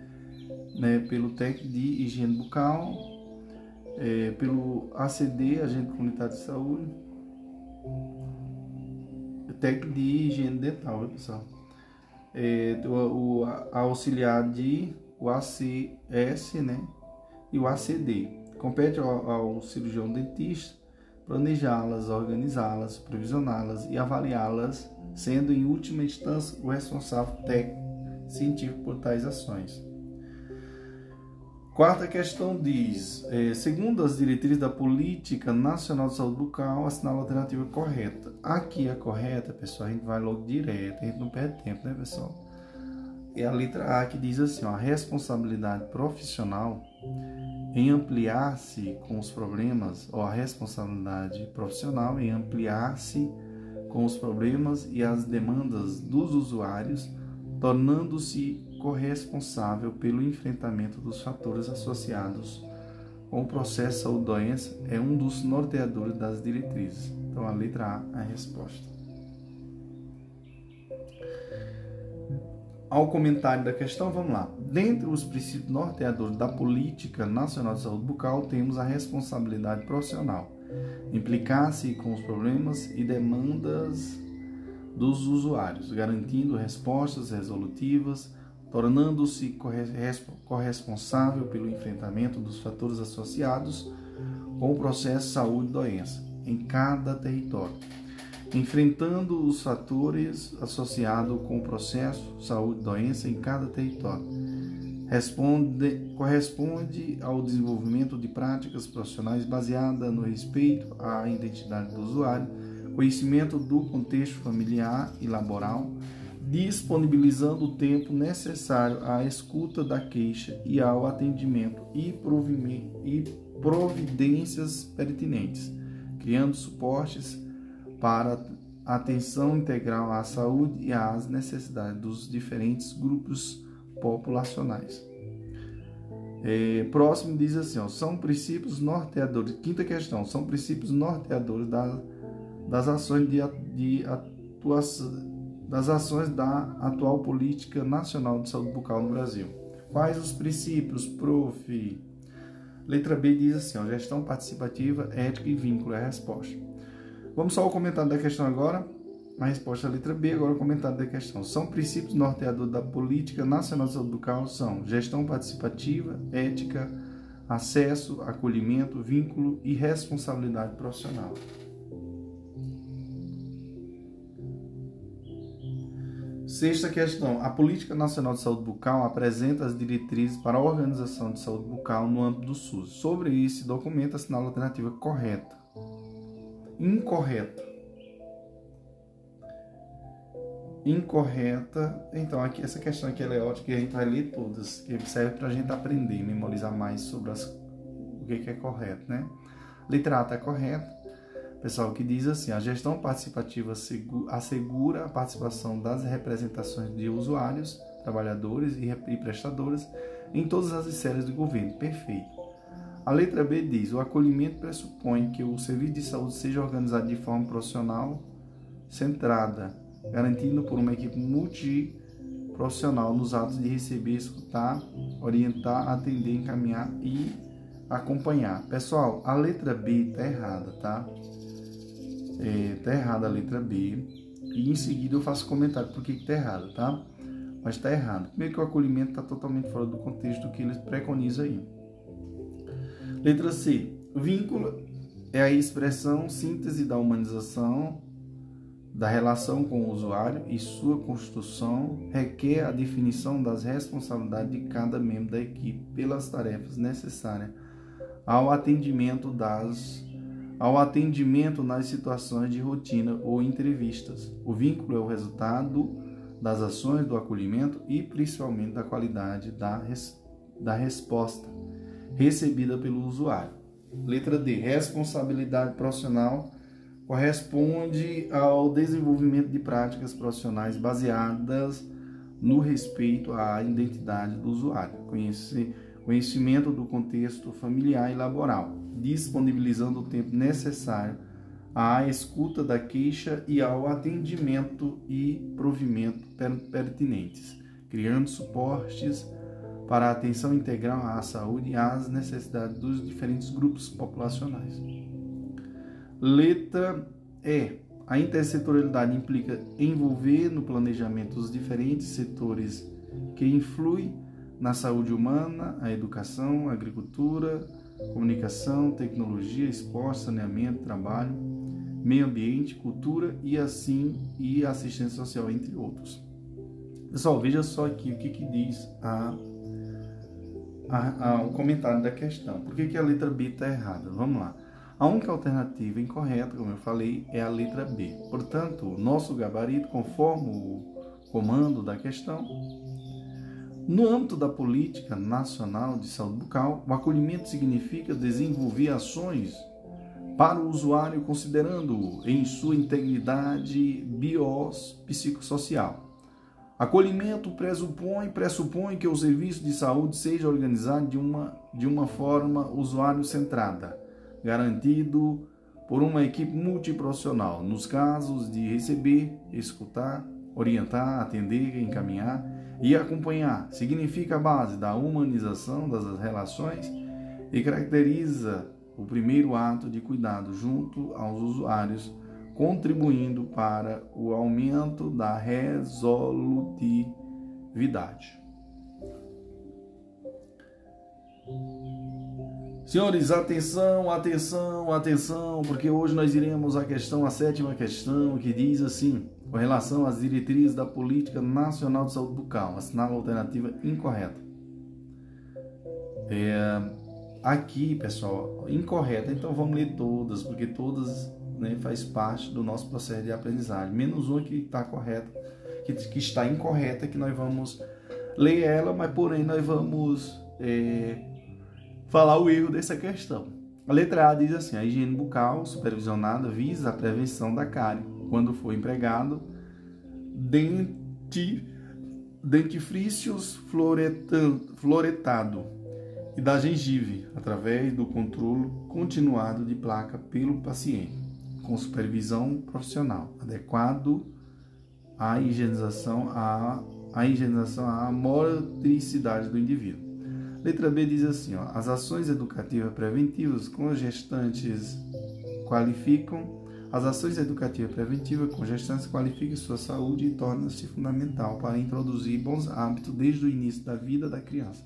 né, pelo técnico de higiene bucal, é, pelo ACD, agente comunitário de saúde, técnico de higiene dental, pessoal? É, o, o auxiliar de o ACS, né? E o ACD. Compete ao, cirurgião dentista planejá-las, organizá-las, supervisioná-las e avaliá-las, sendo em última instância o responsável técnico científico por tais ações. Quarta questão diz: é, segundo as diretrizes da Política Nacional de Saúde Bucal, assinala a alternativa correta. Aqui a correta, pessoal, a gente vai logo direto, a gente não perde tempo, né, pessoal? É a letra A que diz assim: ó, a responsabilidade profissional em ampliar-se com os problemas, ou a responsabilidade profissional em ampliar-se com os problemas e as demandas dos usuários, tornando-se corresponsável pelo enfrentamento dos fatores associados com o processo saúde-doença é um dos norteadores das diretrizes. Então, a letra A é a resposta. Ao comentário da questão, vamos lá. Dentre os princípios norteadores da Política Nacional de Saúde Bucal, temos a responsabilidade profissional, implicar-se com os problemas e demandas dos usuários, garantindo respostas resolutivas tornando-se corresponsável pelo enfrentamento dos fatores associados com o processo saúde e doença em cada território, enfrentando os fatores associados com o processo saúde e doença em cada território. Responde, corresponde ao desenvolvimento de práticas profissionais baseadas no respeito à identidade do usuário, conhecimento do contexto familiar e laboral, disponibilizando o tempo necessário à escuta da queixa e ao atendimento e providências pertinentes, criando suportes para atenção integral à saúde e às necessidades dos diferentes grupos populacionais. É, próximo diz assim: ó, são princípios norteadores. Quinta questão: são princípios norteadores da, das ações de, de atuação das ações da atual política nacional de saúde bucal no Brasil. Quais os princípios, prof? Letra B diz assim: ó, gestão participativa, ética e vínculo é a resposta. Vamos só ao comentário da questão agora. A resposta é letra B, agora o comentário da questão. São princípios norteadores da Política Nacional de Saúde Bucal são gestão participativa, ética, acesso, acolhimento, vínculo e responsabilidade profissional. Sexta questão. A Política Nacional de Saúde Bucal apresenta as diretrizes para a organização de saúde bucal no âmbito do SUS. Sobre esse documento, assinala a alternativa correta. Incorreta. Incorreta. Então, aqui, essa questão aqui é ótima, que a gente vai ler todas, que serve para a gente aprender, memorizar mais sobre as, o que, que é correto, né? Letra A está correta pessoal que diz assim: a gestão participativa assegura a participação das representações de usuários, trabalhadores e prestadores em todas as esferas do governo. Perfeito. A letra B diz: o acolhimento pressupõe que o serviço de saúde seja organizado de forma profissional, centrada, garantindo por uma equipe multiprofissional nos atos de receber, escutar, orientar, atender, encaminhar e acompanhar. Pessoal, a letra B está errada, tá? é, tá errada a letra B. E em seguida eu faço comentário por que está errado, tá? Mas está errado. Primeiro que o acolhimento está totalmente fora do contexto que eles preconizam aí. Letra C. Vínculo é a expressão síntese da humanização da relação com o usuário e sua construção requer a definição das responsabilidades de cada membro da equipe pelas tarefas necessárias ao atendimento das ao atendimento nas situações de rotina ou entrevistas. O vínculo é o resultado das ações do acolhimento e principalmente da qualidade da, res, da resposta recebida pelo usuário. Letra D. Responsabilidade profissional corresponde ao desenvolvimento de práticas profissionais baseadas no respeito à identidade do usuário, conhecimento do contexto familiar e laboral disponibilizando o tempo necessário à escuta da queixa e ao atendimento e provimento pertinentes, criando suportes para a atenção integral à saúde e às necessidades dos diferentes grupos populacionais. Letra E. A intersetorialidade implica envolver no planejamento os diferentes setores que influem na saúde humana, a educação, a agricultura, comunicação, tecnologia, esporte, saneamento, trabalho, meio ambiente, cultura e assim e assistência social, entre outros. Pessoal, veja só aqui o que, que diz a, o comentário da questão. Por que, que a letra B está errada? Vamos lá. A única alternativa incorreta, como eu falei, é a letra B. Portanto, nosso gabarito, conforme o comando da questão, no âmbito da política nacional de saúde bucal, o acolhimento significa desenvolver ações para o usuário considerando-o em sua integridade biopsicossocial. Acolhimento pressupõe, pressupõe que o serviço de saúde seja organizado de uma, de uma forma usuário-centrada, garantido por uma equipe multiprofissional, nos casos de receber, escutar, orientar, atender, encaminhar e acompanhar. Significa a base da humanização das relações e caracteriza o primeiro ato de cuidado junto aos usuários, contribuindo para o aumento da resolutividade. Senhores, atenção, atenção, atenção, porque hoje nós iremos à questão, a sétima questão, que diz assim, com relação às diretrizes da Política Nacional de Saúde Bucal, assinala a alternativa incorreta. É, aqui, pessoal, incorreta, então vamos ler todas, porque todas né, faz parte do nosso processo de aprendizagem, menos uma que está correta, que, que está incorreta, que nós vamos ler ela, mas porém nós vamos é, falar o erro dessa questão. A letra A diz assim: a higiene bucal supervisionada visa a prevenção da cárie. Quando for empregado denti, dentifrícios floretado e da gengive através do controle continuado de placa pelo paciente, com supervisão profissional adequado à higienização à, à higienização à motricidade do indivíduo. Letra B diz assim: ó, as ações educativas preventivas com gestantes qualificam. As ações educativas preventivas com gestantes qualificam sua saúde e tornam-se fundamental para introduzir bons hábitos desde o início da vida da criança.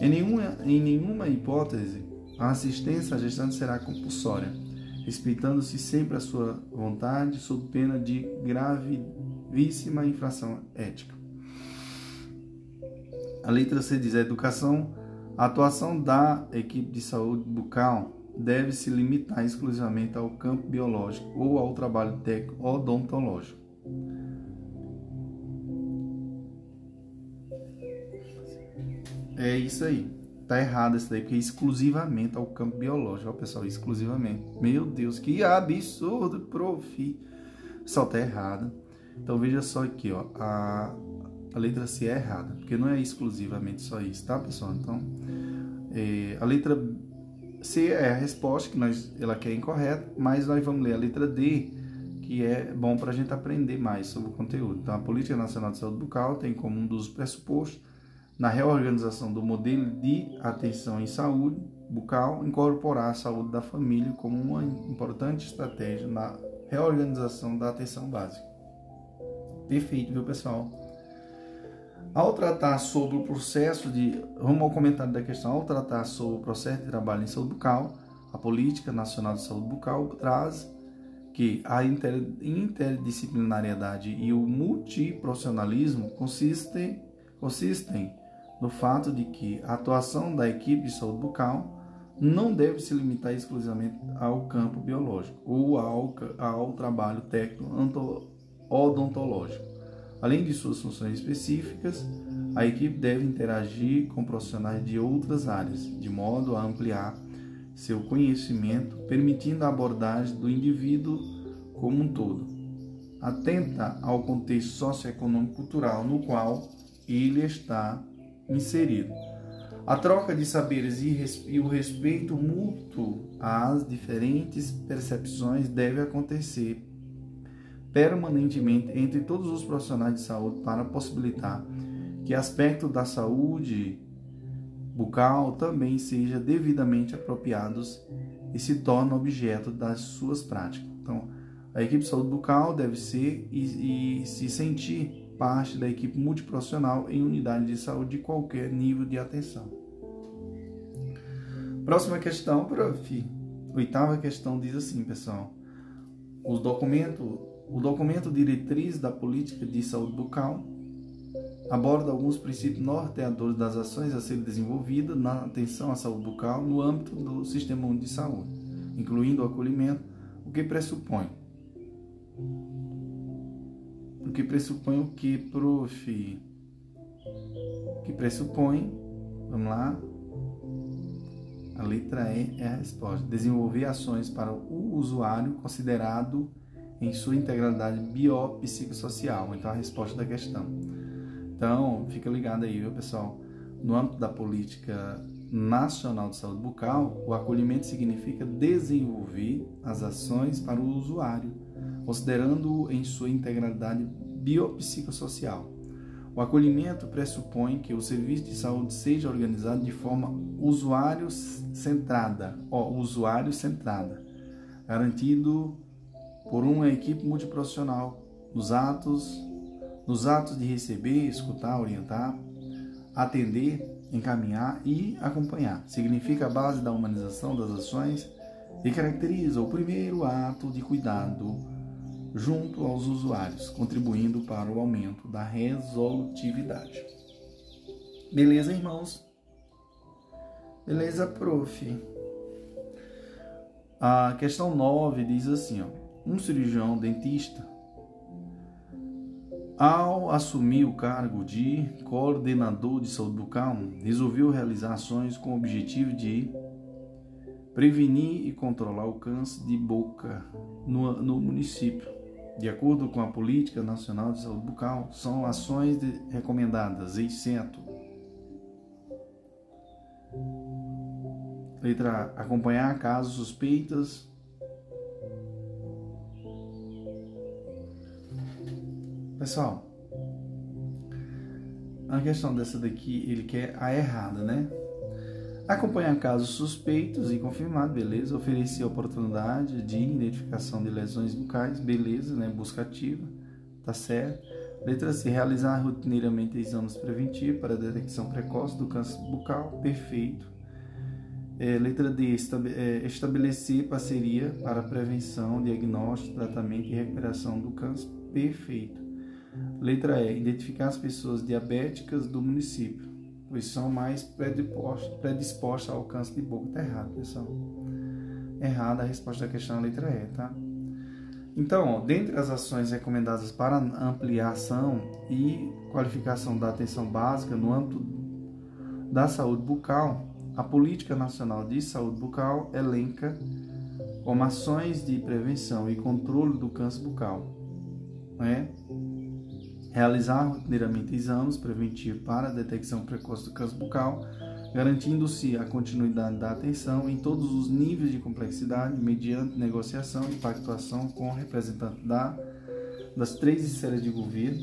Em nenhuma, em nenhuma hipótese, a assistência à gestante será compulsória, respeitando-se sempre a sua vontade, sob pena de gravíssima infração ética. A letra C diz: a educação, a atuação da equipe de saúde bucal deve se limitar exclusivamente ao campo biológico ou ao trabalho técnico odontológico. É isso aí. Tá errado isso daí, porque é exclusivamente ao campo biológico, ó, pessoal, exclusivamente. Meu Deus, que absurdo, prof. Pessoal, tá errado. Então veja só aqui, ó, a a letra C é errada, porque não é exclusivamente só isso, tá, pessoal? Então, é, a letra C é a resposta que nós, ela quer incorreta, mas nós vamos ler a letra D, que é bom para a gente aprender mais sobre o conteúdo. Então, a Política Nacional de Saúde Bucal tem como um dos pressupostos na reorganização do modelo de atenção em saúde bucal, incorporar a saúde da família como uma importante estratégia na reorganização da atenção básica. Perfeito, viu, pessoal? Ao tratar sobre o processo de. Vamos ao comentário da questão. Ao tratar sobre o processo de trabalho em saúde bucal, a Política Nacional de Saúde Bucal traz que a inter, interdisciplinariedade e o multiprofissionalismo consistem, consistem no fato de que a atuação da equipe de saúde bucal não deve se limitar exclusivamente ao campo biológico ou ao, ao trabalho técnico odontológico Além de suas funções específicas, a equipe deve interagir com profissionais de outras áreas, de modo a ampliar seu conhecimento, permitindo a abordagem do indivíduo como um todo. Atenta ao contexto socioeconômico cultural no qual ele está inserido. A troca de saberes e o respeito mútuo às diferentes percepções deve acontecer permanentemente entre todos os profissionais de saúde para possibilitar que aspectos da saúde bucal também sejam devidamente apropriados e se tornem objeto das suas práticas. Então, a equipe de saúde bucal deve ser e, e se sentir parte da equipe multiprofissional em unidade de saúde de qualquer nível de atenção. Próxima questão, prof. Oitava questão diz assim, pessoal. Os documentos o documento Diretriz da Política de Saúde Bucal aborda alguns princípios norteadores das ações a serem desenvolvidas na atenção à saúde bucal no âmbito do Sistema Único de Saúde, incluindo o acolhimento, o que pressupõe. O que pressupõe o que, prof? O que pressupõe, vamos lá, a letra E é a resposta. Desenvolver ações para o usuário considerado em sua integralidade biopsicossocial. Então, a resposta da questão. Então, fica ligado aí, viu, pessoal? No âmbito da política nacional de saúde bucal, o acolhimento significa desenvolver as ações para o usuário, considerando-o em sua integralidade biopsicossocial. O acolhimento pressupõe que o serviço de saúde seja organizado de forma usuário centrada, ó, usuário centrada, garantido por uma equipe multiprofissional nos atos, nos atos de receber, escutar, orientar, atender encaminhar e acompanhar. Significa a base da humanização das ações e caracteriza o primeiro ato de cuidado junto aos usuários, contribuindo para o aumento da resolutividade. Beleza, irmãos? Beleza, prof. A questão 9 diz assim, ó, um cirurgião dentista ao assumir o cargo de coordenador de saúde bucal, resolveu realizar ações com o objetivo de prevenir e controlar o câncer de boca no, no município. De acordo com a Política Nacional de Saúde Bucal, são ações recomendadas, exceto letra A, acompanhar casos suspeitas Pessoal, a questão dessa daqui, ele quer a errada, né? Acompanhar casos suspeitos e confirmados, beleza. Oferecer oportunidade de identificação de lesões bucais, beleza, né? Busca ativa, tá certo. Letra C. Realizar rotineiramente exames preventivos para detecção precoce do câncer bucal, perfeito. É, letra D. É, estabelecer parceria para prevenção, diagnóstico, tratamento e recuperação do câncer, perfeito. Letra E. Identificar as pessoas diabéticas do município, pois são mais predispostas, predispostas ao câncer de boca. Está errado, pessoal. Errada a resposta da questão, letra E, tá? Então, ó, dentre as ações recomendadas para ampliação e qualificação da atenção básica no âmbito da saúde bucal, a Política Nacional de Saúde Bucal elenca como ações de prevenção e controle do câncer bucal. Né? Realizar rotineiramente exames preventivos para a detecção precoce do câncer bucal, garantindo-se a continuidade da atenção em todos os níveis de complexidade, mediante negociação e pactuação com representantes da, das três esferas de governo,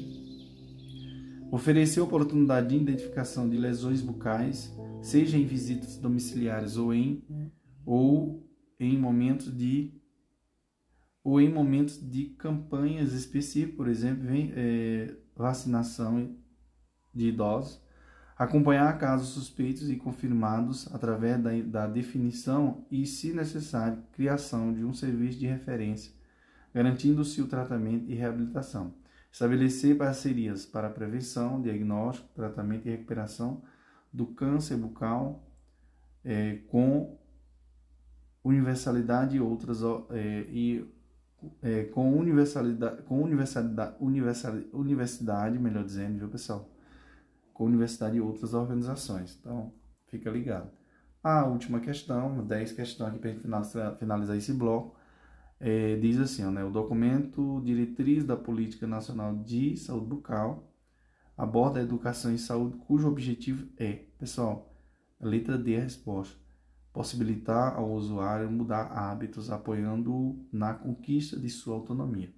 oferecer oportunidade de identificação de lesões bucais, seja em visitas domiciliares ou em ou em momentos de ou em momentos de campanhas específicas, por exemplo, é, vacinação de idosos, acompanhar casos suspeitos e confirmados através da, da definição e, se necessário, criação de um serviço de referência, garantindo-se o tratamento e reabilitação. Estabelecer parcerias para prevenção, diagnóstico, tratamento e recuperação do câncer bucal é, com universalidade e outras é, e é, com universalidade, com universalidade, universalidade, universidade, melhor dizendo, viu pessoal? Com universidade e outras organizações. Então, fica ligado. A última questão, 10 questões aqui para finalizar esse bloco, é, diz assim, ó, né, o documento diretriz da Política Nacional de Saúde Bucal aborda a educação em saúde, cujo objetivo é, pessoal, a letra D é a resposta, possibilitar ao usuário mudar hábitos, apoiando-o na conquista de sua autonomia.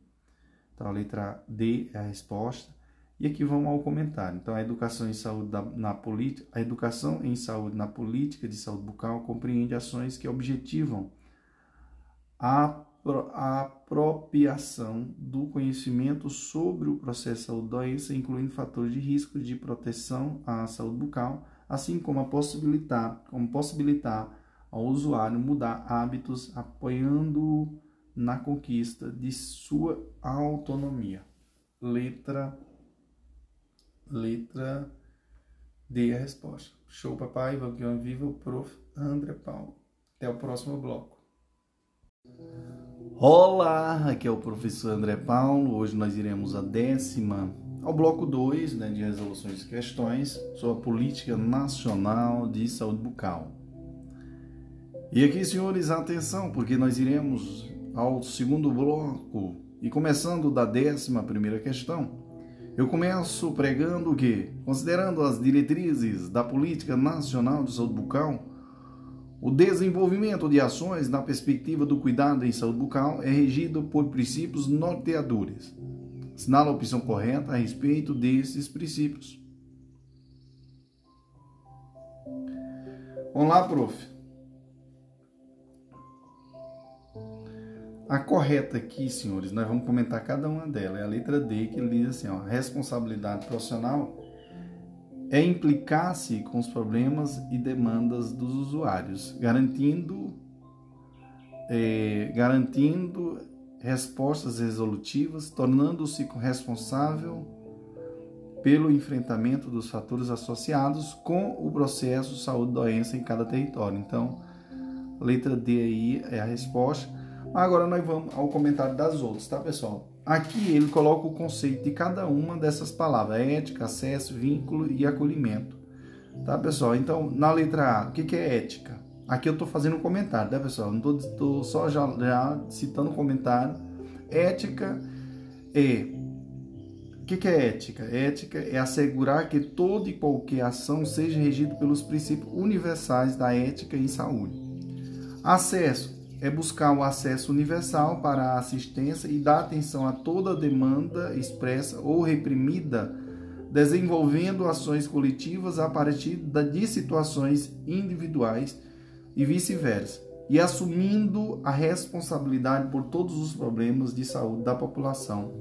Então, a letra D é a resposta. E aqui vamos ao comentário. Então, a educação em saúde na política, a educação em saúde na política de saúde bucal compreende ações que objetivam a apropriação do conhecimento sobre o processo de saúde doença, incluindo fatores de risco de proteção à saúde bucal, assim como a possibilitar, como possibilitar ao usuário mudar hábitos apoiando na conquista de sua autonomia. Letra letra D a resposta. Show, papai. Vamos viva o prof. André Paulo. Até o próximo bloco. Olá, aqui é o professor André Paulo. Hoje nós iremos a décima, ao bloco 2 né, de resoluções e questões sobre a política nacional de saúde bucal. E aqui, senhores, atenção, porque nós iremos ao segundo bloco e começando da décima primeira questão. Eu começo pregando que, considerando as diretrizes da Política Nacional de Saúde Bucal, o desenvolvimento de ações na perspectiva do cuidado em saúde bucal é regido por princípios norteadores. Assinala a opção correta a respeito desses princípios. Vamos lá, prof. A correta aqui, senhores, nós vamos comentar cada uma delas. É a letra D que diz assim, ó, responsabilidade profissional é implicar-se com os problemas e demandas dos usuários, garantindo, é, garantindo respostas resolutivas, tornando-se responsável pelo enfrentamento dos fatores associados com o processo saúde-doença em cada território. Então, letra D aí é a resposta. Agora nós vamos ao comentário das outras, tá, pessoal? Aqui ele coloca o conceito de cada uma dessas palavras: ética, acesso, vínculo e acolhimento. Tá, pessoal? Então, na letra A, o que, é ética? Aqui eu estou fazendo um comentário, tá, pessoal? Não estou só já, já citando um comentário. Ética é. O que, que é ética? Ética é assegurar que toda e qualquer ação seja regida pelos princípios universais da ética em saúde. Acesso é buscar o acesso universal para a assistência e dar atenção a toda demanda expressa ou reprimida, desenvolvendo ações coletivas a partir de situações individuais e vice-versa, e assumindo a responsabilidade por todos os problemas de saúde da população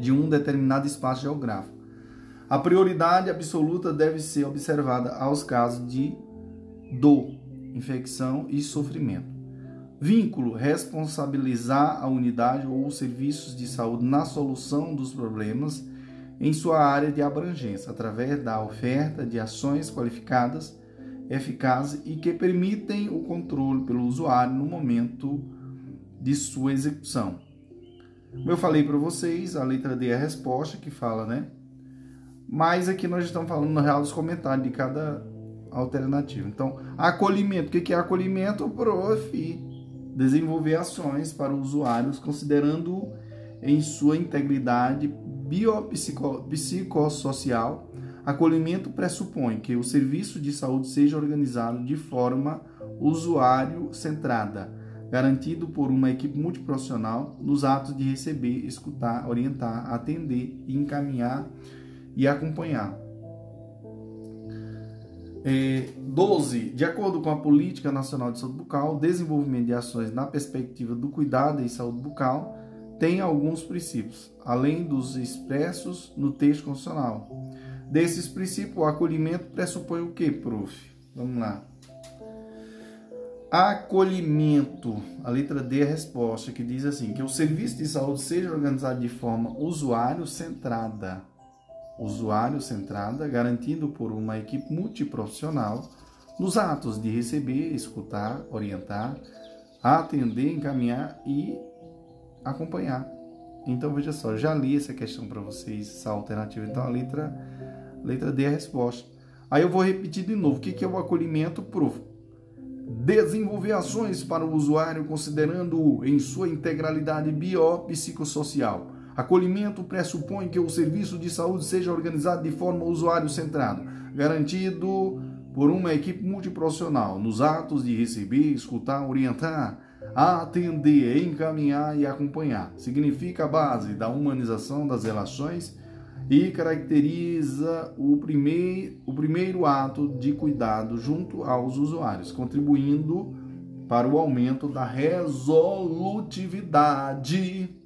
de um determinado espaço geográfico. A prioridade absoluta deve ser observada aos casos de dor, infecção e sofrimento. Vínculo: responsabilizar a unidade ou os serviços de saúde na solução dos problemas em sua área de abrangência, através da oferta de ações qualificadas, eficazes e que permitem o controle pelo usuário no momento de sua execução. Como eu falei para vocês, a letra D é a resposta que fala, né? Mas aqui nós estamos falando no real dos comentários de cada alternativa. Então, acolhimento. O que é acolhimento? Prof desenvolver ações para usuários considerando em sua integridade biopsicossocial. Acolhimento pressupõe que o serviço de saúde seja organizado de forma usuário-centrada, garantido por uma equipe multiprofissional nos atos de receber, escutar, orientar, atender, encaminhar e acompanhar. É, 12. De acordo com a Política Nacional de Saúde Bucal, desenvolvimento de ações na perspectiva do cuidado em saúde bucal tem alguns princípios, além dos expressos no texto constitucional. Desses princípios, o acolhimento pressupõe o que, prof? Vamos lá. Acolhimento, a letra D é a resposta, que diz assim: que o serviço de saúde seja organizado de forma usuário-centrada usuário centrada, garantindo por uma equipe multiprofissional nos atos de receber, escutar, orientar, atender, encaminhar e acompanhar. Então veja só, já li essa questão para vocês, essa alternativa. Então a letra, letra D é a resposta. Aí eu vou repetir de novo. O que é o acolhimento? Proof. Desenvolver ações para o usuário considerando-o em sua integralidade biopsicossocial Acolhimento pressupõe que o serviço de saúde seja organizado de forma usuário-centrada, garantido por uma equipe multiprofissional nos atos de receber, escutar, orientar, atender, encaminhar e acompanhar. Significa a base da humanização das relações e caracteriza o primeiro, o primeiro ato de cuidado junto aos usuários, contribuindo para o aumento da resolutividade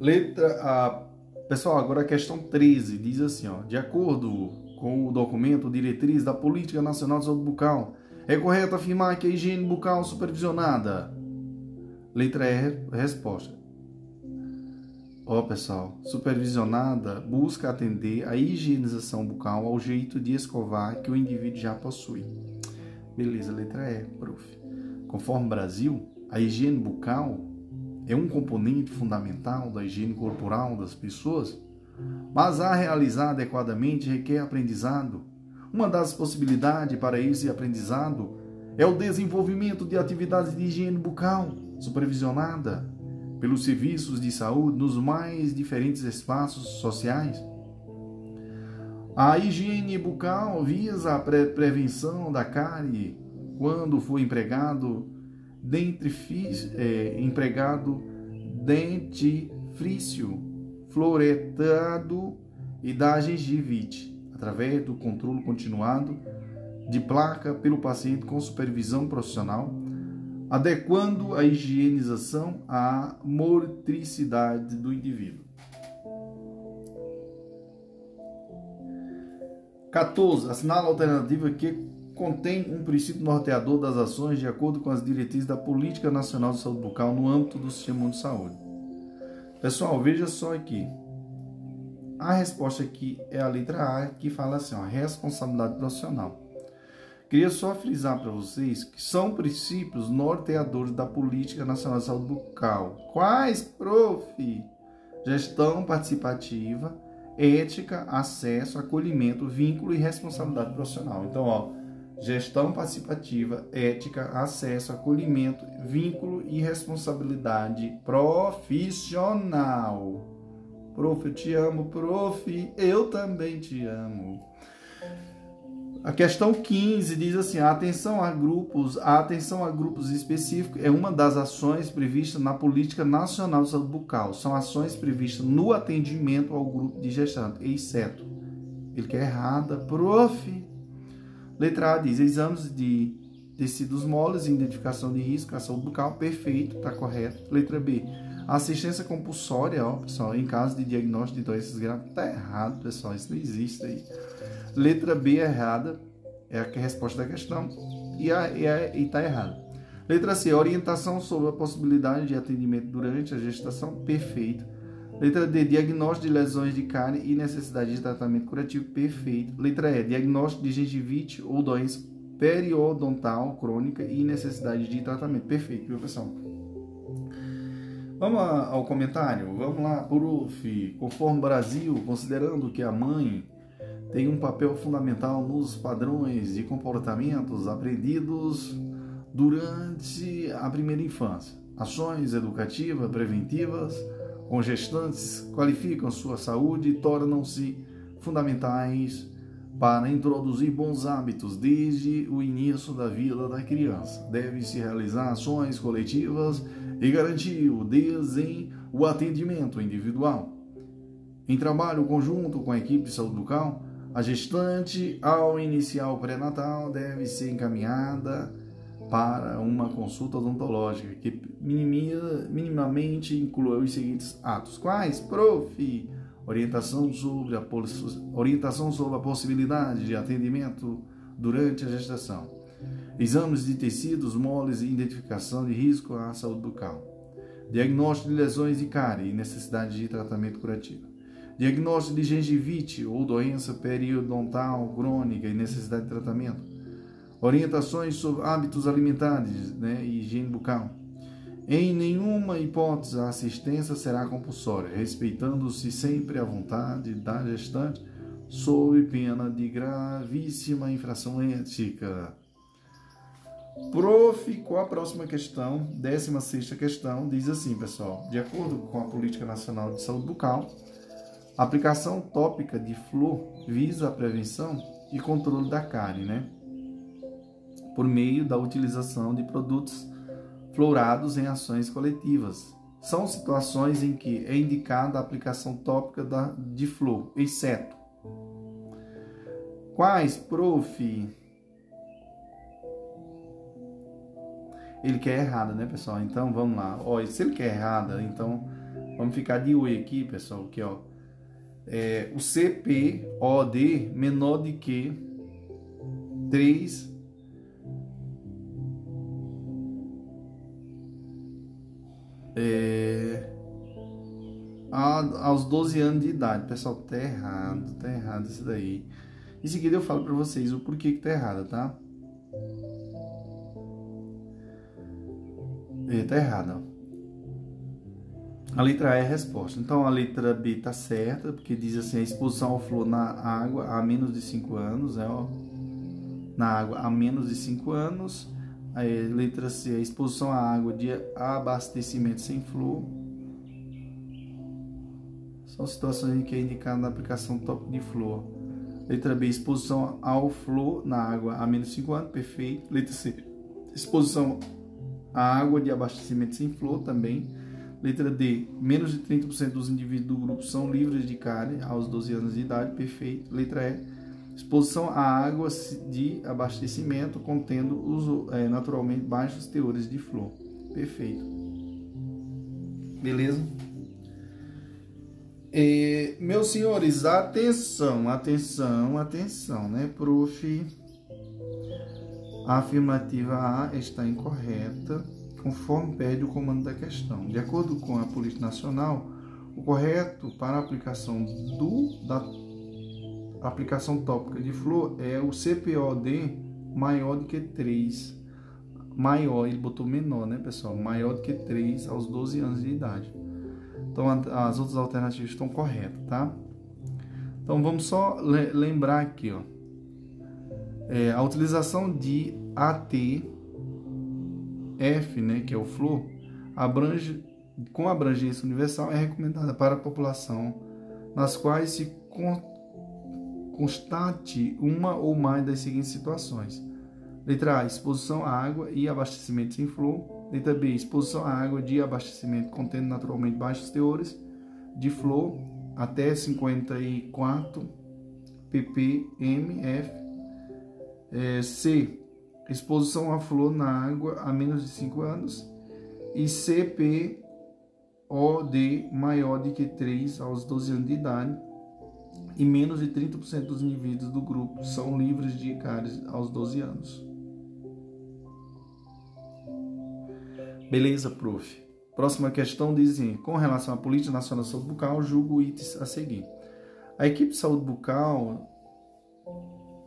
Letra A. Pessoal, agora a questão 13 diz assim, ó, de acordo com o documento Diretriz da Política Nacional de Saúde Bucal, é correto afirmar que a higiene bucal supervisionada. Letra E, resposta. Ó, pessoal, supervisionada busca atender a higienização bucal ao jeito de escovar que o indivíduo já possui. Beleza, letra E, prof. Conforme Brasil, a higiene bucal é um componente fundamental da higiene corporal das pessoas, mas a realizar adequadamente requer aprendizado. Uma das possibilidades para esse aprendizado é o desenvolvimento de atividades de higiene bucal supervisionada pelos serviços de saúde nos mais diferentes espaços sociais. A higiene bucal visa a pre prevenção da cárie quando for empregado dentre é, empregado, dentifrício, floretado e da gengivite, através do controle continuado de placa pelo paciente com supervisão profissional, adequando a higienização à motricidade do indivíduo. 14. Assinala a alternativa que contém um princípio norteador das ações de acordo com as diretrizes da Política Nacional de Saúde Bucal no âmbito do Sistema de Saúde. Pessoal, veja só aqui. A resposta aqui é a letra A, que fala assim, ó, responsabilidade profissional. Queria só frisar para vocês que são princípios norteadores da Política Nacional de Saúde Bucal. Quais, prof? Gestão participativa, ética, acesso, acolhimento, vínculo e responsabilidade profissional. Então, ó, gestão participativa, ética, acesso, acolhimento, vínculo e responsabilidade profissional. Prof, eu te amo, prof, eu também te amo. A questão 15 diz assim: a atenção a grupos, a atenção a grupos específicos é uma das ações previstas na Política Nacional de Saúde Bucal. São ações previstas no atendimento ao grupo de gestante, exceto. Ele quer errada, prof. Letra A diz: exames de tecidos moles e identificação de risco saúde bucal, perfeito, está correto. Letra B: assistência compulsória, ó, pessoal, em caso de diagnóstico de doenças graves, está errado, pessoal, isso não existe aí. Letra B é errada, é a resposta da questão, e está errada. Letra C, orientação sobre a possibilidade de atendimento durante a gestação, perfeito. Letra D, diagnóstico de lesões de carne e necessidade de tratamento curativo, perfeito. Letra E, diagnóstico de gengivite ou doença periodontal crônica e necessidade de tratamento, perfeito, viu pessoal? Vamos ao comentário? Vamos lá, Prof. Conforme Brasil, considerando que a mãe tem um papel fundamental nos padrões de comportamentos aprendidos durante a primeira infância. Ações educativas preventivas com gestantes qualificam sua saúde e tornam-se fundamentais para introduzir bons hábitos desde o início da vida da criança. Deve-se realizar ações coletivas e garantir o desen o atendimento individual. Em trabalho conjunto com a equipe de saúde a gestante, ao iniciar o pré-natal, deve ser encaminhada para uma consulta odontológica que minimiza, minimamente inclua os seguintes atos. Quais? Prof. Orientação sobre, a, orientação sobre a possibilidade de atendimento durante a gestação. Exames de tecidos moles e identificação de risco à saúde bucal. Diagnóstico de lesões de cárie e necessidade de tratamento curativo diagnóstico de gengivite ou doença periodontal crônica e necessidade de tratamento, orientações sobre hábitos alimentares né, e higiene bucal. Em nenhuma hipótese a assistência será compulsória, respeitando-se sempre a vontade da gestante, sob pena de gravíssima infração ética. Prof, qual a próxima questão? 16 questão, diz assim, pessoal. De acordo com a Política Nacional de Saúde Bucal, a aplicação tópica de flor visa a prevenção e controle da cárie, né? Por meio da utilização de produtos florados em ações coletivas. São situações em que é indicada a aplicação tópica da, de flor, exceto quais, prof? Ele quer errada, né, pessoal? Então vamos lá. Ó, se ele quer errada, então vamos ficar de oi aqui, pessoal, que ó é, o CPOD menor de que 3 é, aos 12 anos de idade. Pessoal, tá errado, tá errado isso daí. Em seguida eu falo para vocês o porquê que tá errado, tá? É, tá errado. A letra A é a resposta. Então a letra B está certa, porque diz assim: a exposição ao flúor na água há menos de 5 anos, né, ó, na água há menos de 5 anos. A letra C, a exposição à água de abastecimento sem flúor. São situações em que é indicada na aplicação top de flúor. Letra B, exposição ao flúor na água há menos de 5 anos, perfeito. Letra C, exposição à água de abastecimento sem flúor também. Letra D. Menos de 30% dos indivíduos do grupo são livres de cárie aos 12 anos de idade. Perfeito. Letra E. Exposição a água de abastecimento contendo uso, é, naturalmente baixos teores de flor. Perfeito. Beleza? É, meus senhores, atenção, atenção, atenção, né, prof? A afirmativa A está incorreta, conforme pede o comando da questão. De acordo com a Polícia Nacional, o correto para a aplicação do da aplicação tópica de flor é o CPOD maior do que 3. Maior, ele botou menor, né, pessoal? Maior do que 3 aos 12 anos de idade. Então as outras alternativas estão corretas, tá? Então vamos só lembrar aqui, ó. É, a utilização de AT F, né, que é o flor, abrange com abrangência universal é recomendada para a população nas quais se constate uma ou mais das seguintes situações. Letra A, exposição à água e abastecimento sem flor. Letra B, exposição à água de abastecimento contendo naturalmente baixos teores de flor até 54 ppm. F. É, C, exposição à flor na água a menos de 5 anos. E CPOD maior de que 3 aos 12 anos de idade e menos de 30% dos indivíduos do grupo são livres de cáries aos 12 anos. Beleza, prof. Próxima questão diz assim, com relação à Política Nacional de Saúde Bucal, julgo itens a seguir. A equipe de saúde bucal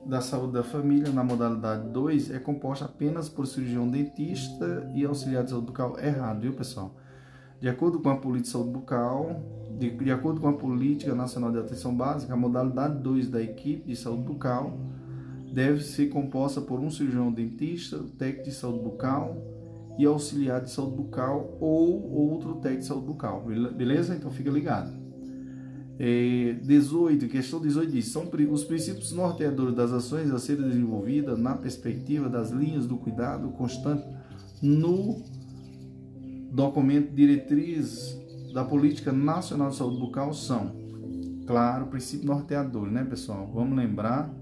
da saúde da família na modalidade 2 é composta apenas por cirurgião dentista e auxiliar de saúde bucal. Errado, viu, pessoal? De acordo com a Política de Saúde Bucal, de, de, acordo com a Política Nacional de Atenção Básica, a modalidade 2 da equipe de saúde bucal deve ser composta por um cirurgião dentista, técnico de saúde bucal e auxiliar de saúde bucal ou outro técnico de saúde bucal. Beleza? Então fica ligado. É, 18, questão 18 diz: são os princípios norteadores das ações a serem desenvolvidas na perspectiva das linhas do cuidado constante no documento diretriz da Política Nacional de Saúde Bucal são, claro, princípio norteador, né, pessoal? Vamos lembrar,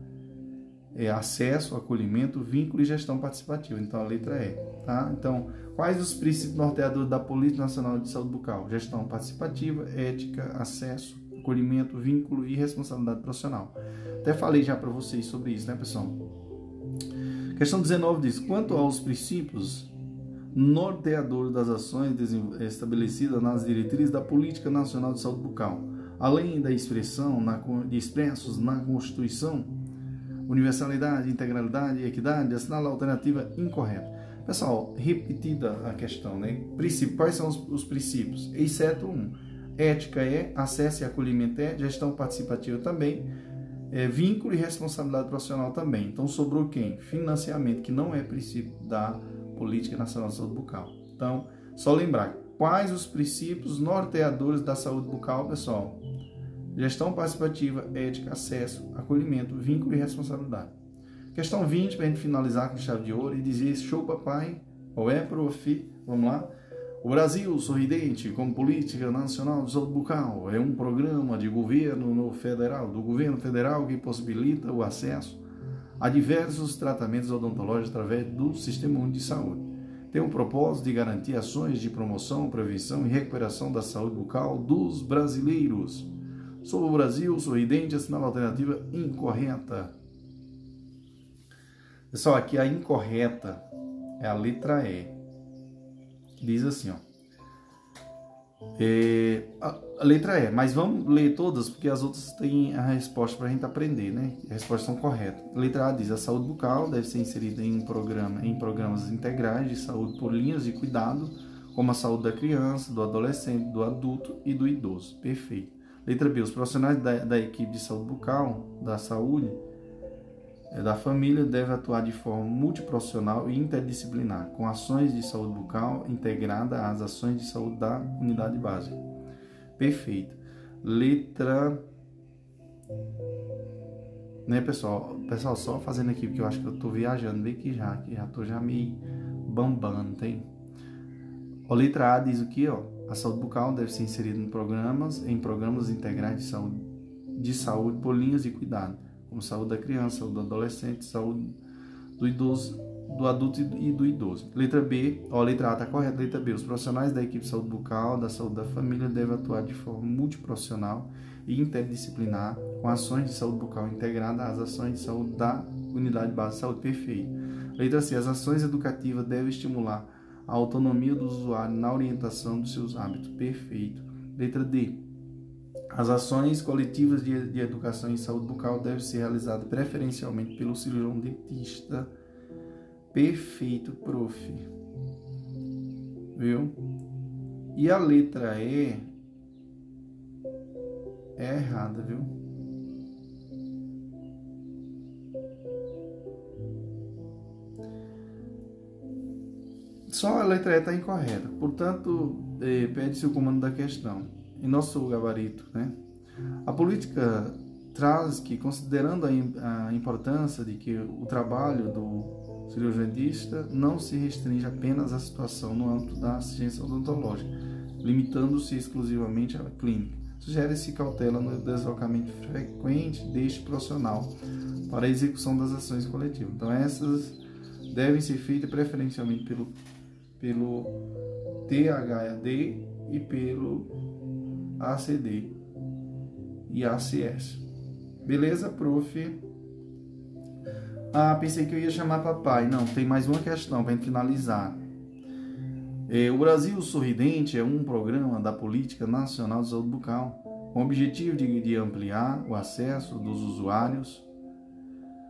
é acesso, acolhimento, vínculo e gestão participativa. Então, a letra E, tá? Então, quais os princípios norteadores da Política Nacional de Saúde Bucal? Gestão participativa, ética, acesso, acolhimento, vínculo e responsabilidade profissional. Até falei já para vocês sobre isso, né, pessoal? Questão 19 diz: quanto aos princípios norteador das ações estabelecidas nas diretrizes da Política Nacional de Saúde Bucal, além da expressão na, de expressos na Constituição, universalidade, integralidade e equidade, assinala a alternativa incorreta. Pessoal, repetida a questão, né? Quais são os, os princípios? Exceto um. Ética é, acesso e acolhimento é, gestão participativa também, é, vínculo e responsabilidade profissional também. Então sobrou quem? Financiamento, que não é princípio da Política Nacional de Saúde Bucal. Então, só lembrar, quais os princípios norteadores da saúde bucal, pessoal? Gestão participativa, ética, acesso, acolhimento, vínculo e responsabilidade. Questão 20, para a gente finalizar com chave de ouro e dizer show papai, ou é prof, vamos lá? O Brasil Sorridente como Política Nacional de Saúde Bucal é um programa de governo no federal, do governo federal que possibilita o acesso a diversos tratamentos odontológicos através do Sistema Único de Saúde. Tem o propósito de garantir ações de promoção, prevenção e recuperação da saúde bucal dos brasileiros. Sobre o Brasil, sorridente, assinala a alternativa incorreta. Pessoal, aqui a incorreta é a letra E. Diz assim, ó. É, a, a, letra E, mas vamos ler todas porque as outras têm a resposta para a gente aprender, né? As respostas são corretas. Letra A diz: a saúde bucal deve ser inserida em, um programa, em programas integrais de saúde por linhas de cuidado, como a saúde da criança, do adolescente, do adulto e do idoso. Perfeito. Letra B: os profissionais da, da equipe de saúde bucal, da saúde, é, da família deve atuar de forma multiprofissional e interdisciplinar, com ações de saúde bucal integrada às ações de saúde da unidade básica. Perfeito. Letra. Né, pessoal? Pessoal, só fazendo aqui, porque eu acho que eu tô viajando bem que já, que já tô já meio bambando, tem? A letra A diz o que, ó? A saúde bucal deve ser inserida em programas, em programas integrais de saúde, de saúde por linhas de cuidado como saúde da criança, saúde do adolescente, saúde do idoso do adulto e do idoso. Letra B, ó, letra A está correta, letra B, os profissionais da equipe de saúde bucal, da saúde da família devem atuar de forma multiprofissional e interdisciplinar com ações de saúde bucal integrada às ações de saúde da unidade base de saúde perfeita. Letra C, as ações educativas devem estimular a autonomia do usuário na orientação dos seus hábitos perfeito. Letra D, as ações coletivas de, de educação em saúde bucal devem ser realizadas preferencialmente pelo cirurgião dentista Perfeito, prof. Viu? E a letra E é errada, viu? Só a letra E está incorreta. Portanto, eh, pede-se o comando da questão. Em nosso gabarito, né? A política traz que, considerando a, importância de que o trabalho do cirurgianista não se restringe apenas à situação no âmbito da assistência odontológica, limitando-se exclusivamente à clínica. Sugere-se cautela no deslocamento frequente deste profissional para a execução das ações coletivas. Então, essas devem ser feitas preferencialmente pelo, pelo THD e pelo ACD e ACS. Beleza, prof? Ah, pensei que eu ia chamar papai. Não, tem mais uma questão para finalizar. É, o Brasil Sorridente é um programa da Política Nacional de Saúde Bucal com o objetivo de, de ampliar o acesso dos usuários,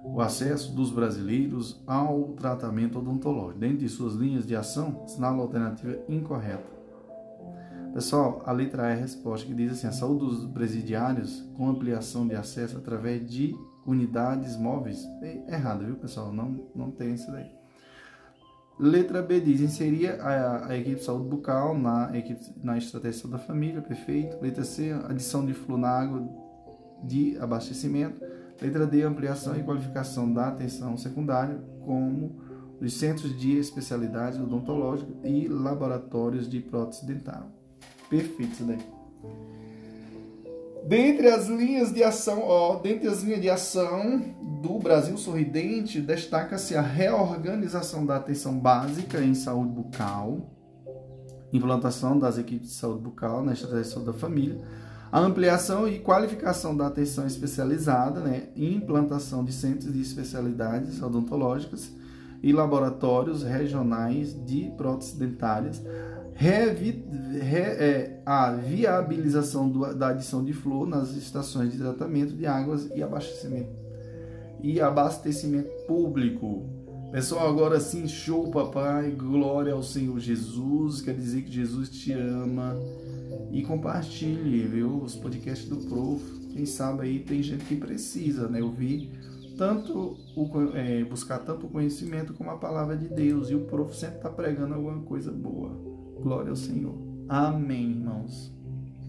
o acesso dos brasileiros ao tratamento odontológico. Dentro de suas linhas de ação, sinala a alternativa incorreta. Pessoal, a letra A é a resposta que diz assim: a saúde dos presidiários com ampliação de acesso através de unidades móveis. É errado, viu, pessoal? Não, não tem isso daí. Letra B diz inserir a, a, equipe de saúde bucal na, equipe, na estratégia da família, perfeito. Letra C, adição de flúor na água de abastecimento. Letra D, ampliação e qualificação da atenção secundária, como os centros de especialidade odontológica e laboratórios de prótese dental. Perfeito isso daí. Dentre as linhas de ação, ó, dentre as linhas de ação do Brasil Sorridente, destaca-se a reorganização da atenção básica em saúde bucal, implantação das equipes de saúde bucal na estratégia da família, a ampliação e qualificação da atenção especializada, né, implantação de centros de especialidades odontológicas e laboratórios regionais de próteses dentárias, revi, re, é, a viabilização do, da adição de flúor nas estações de tratamento de águas e abastecimento e abastecimento público. Pessoal, agora sim, show, papai, glória ao Senhor Jesus, quer dizer que Jesus te ama. E compartilhe, viu, os podcasts do Prof. Quem sabe aí tem gente que precisa, né, ouvir tanto o, é, buscar tanto o conhecimento como a palavra de Deus. E o Prof sempre está pregando alguma coisa boa. Glória ao Senhor. Amém, irmãos.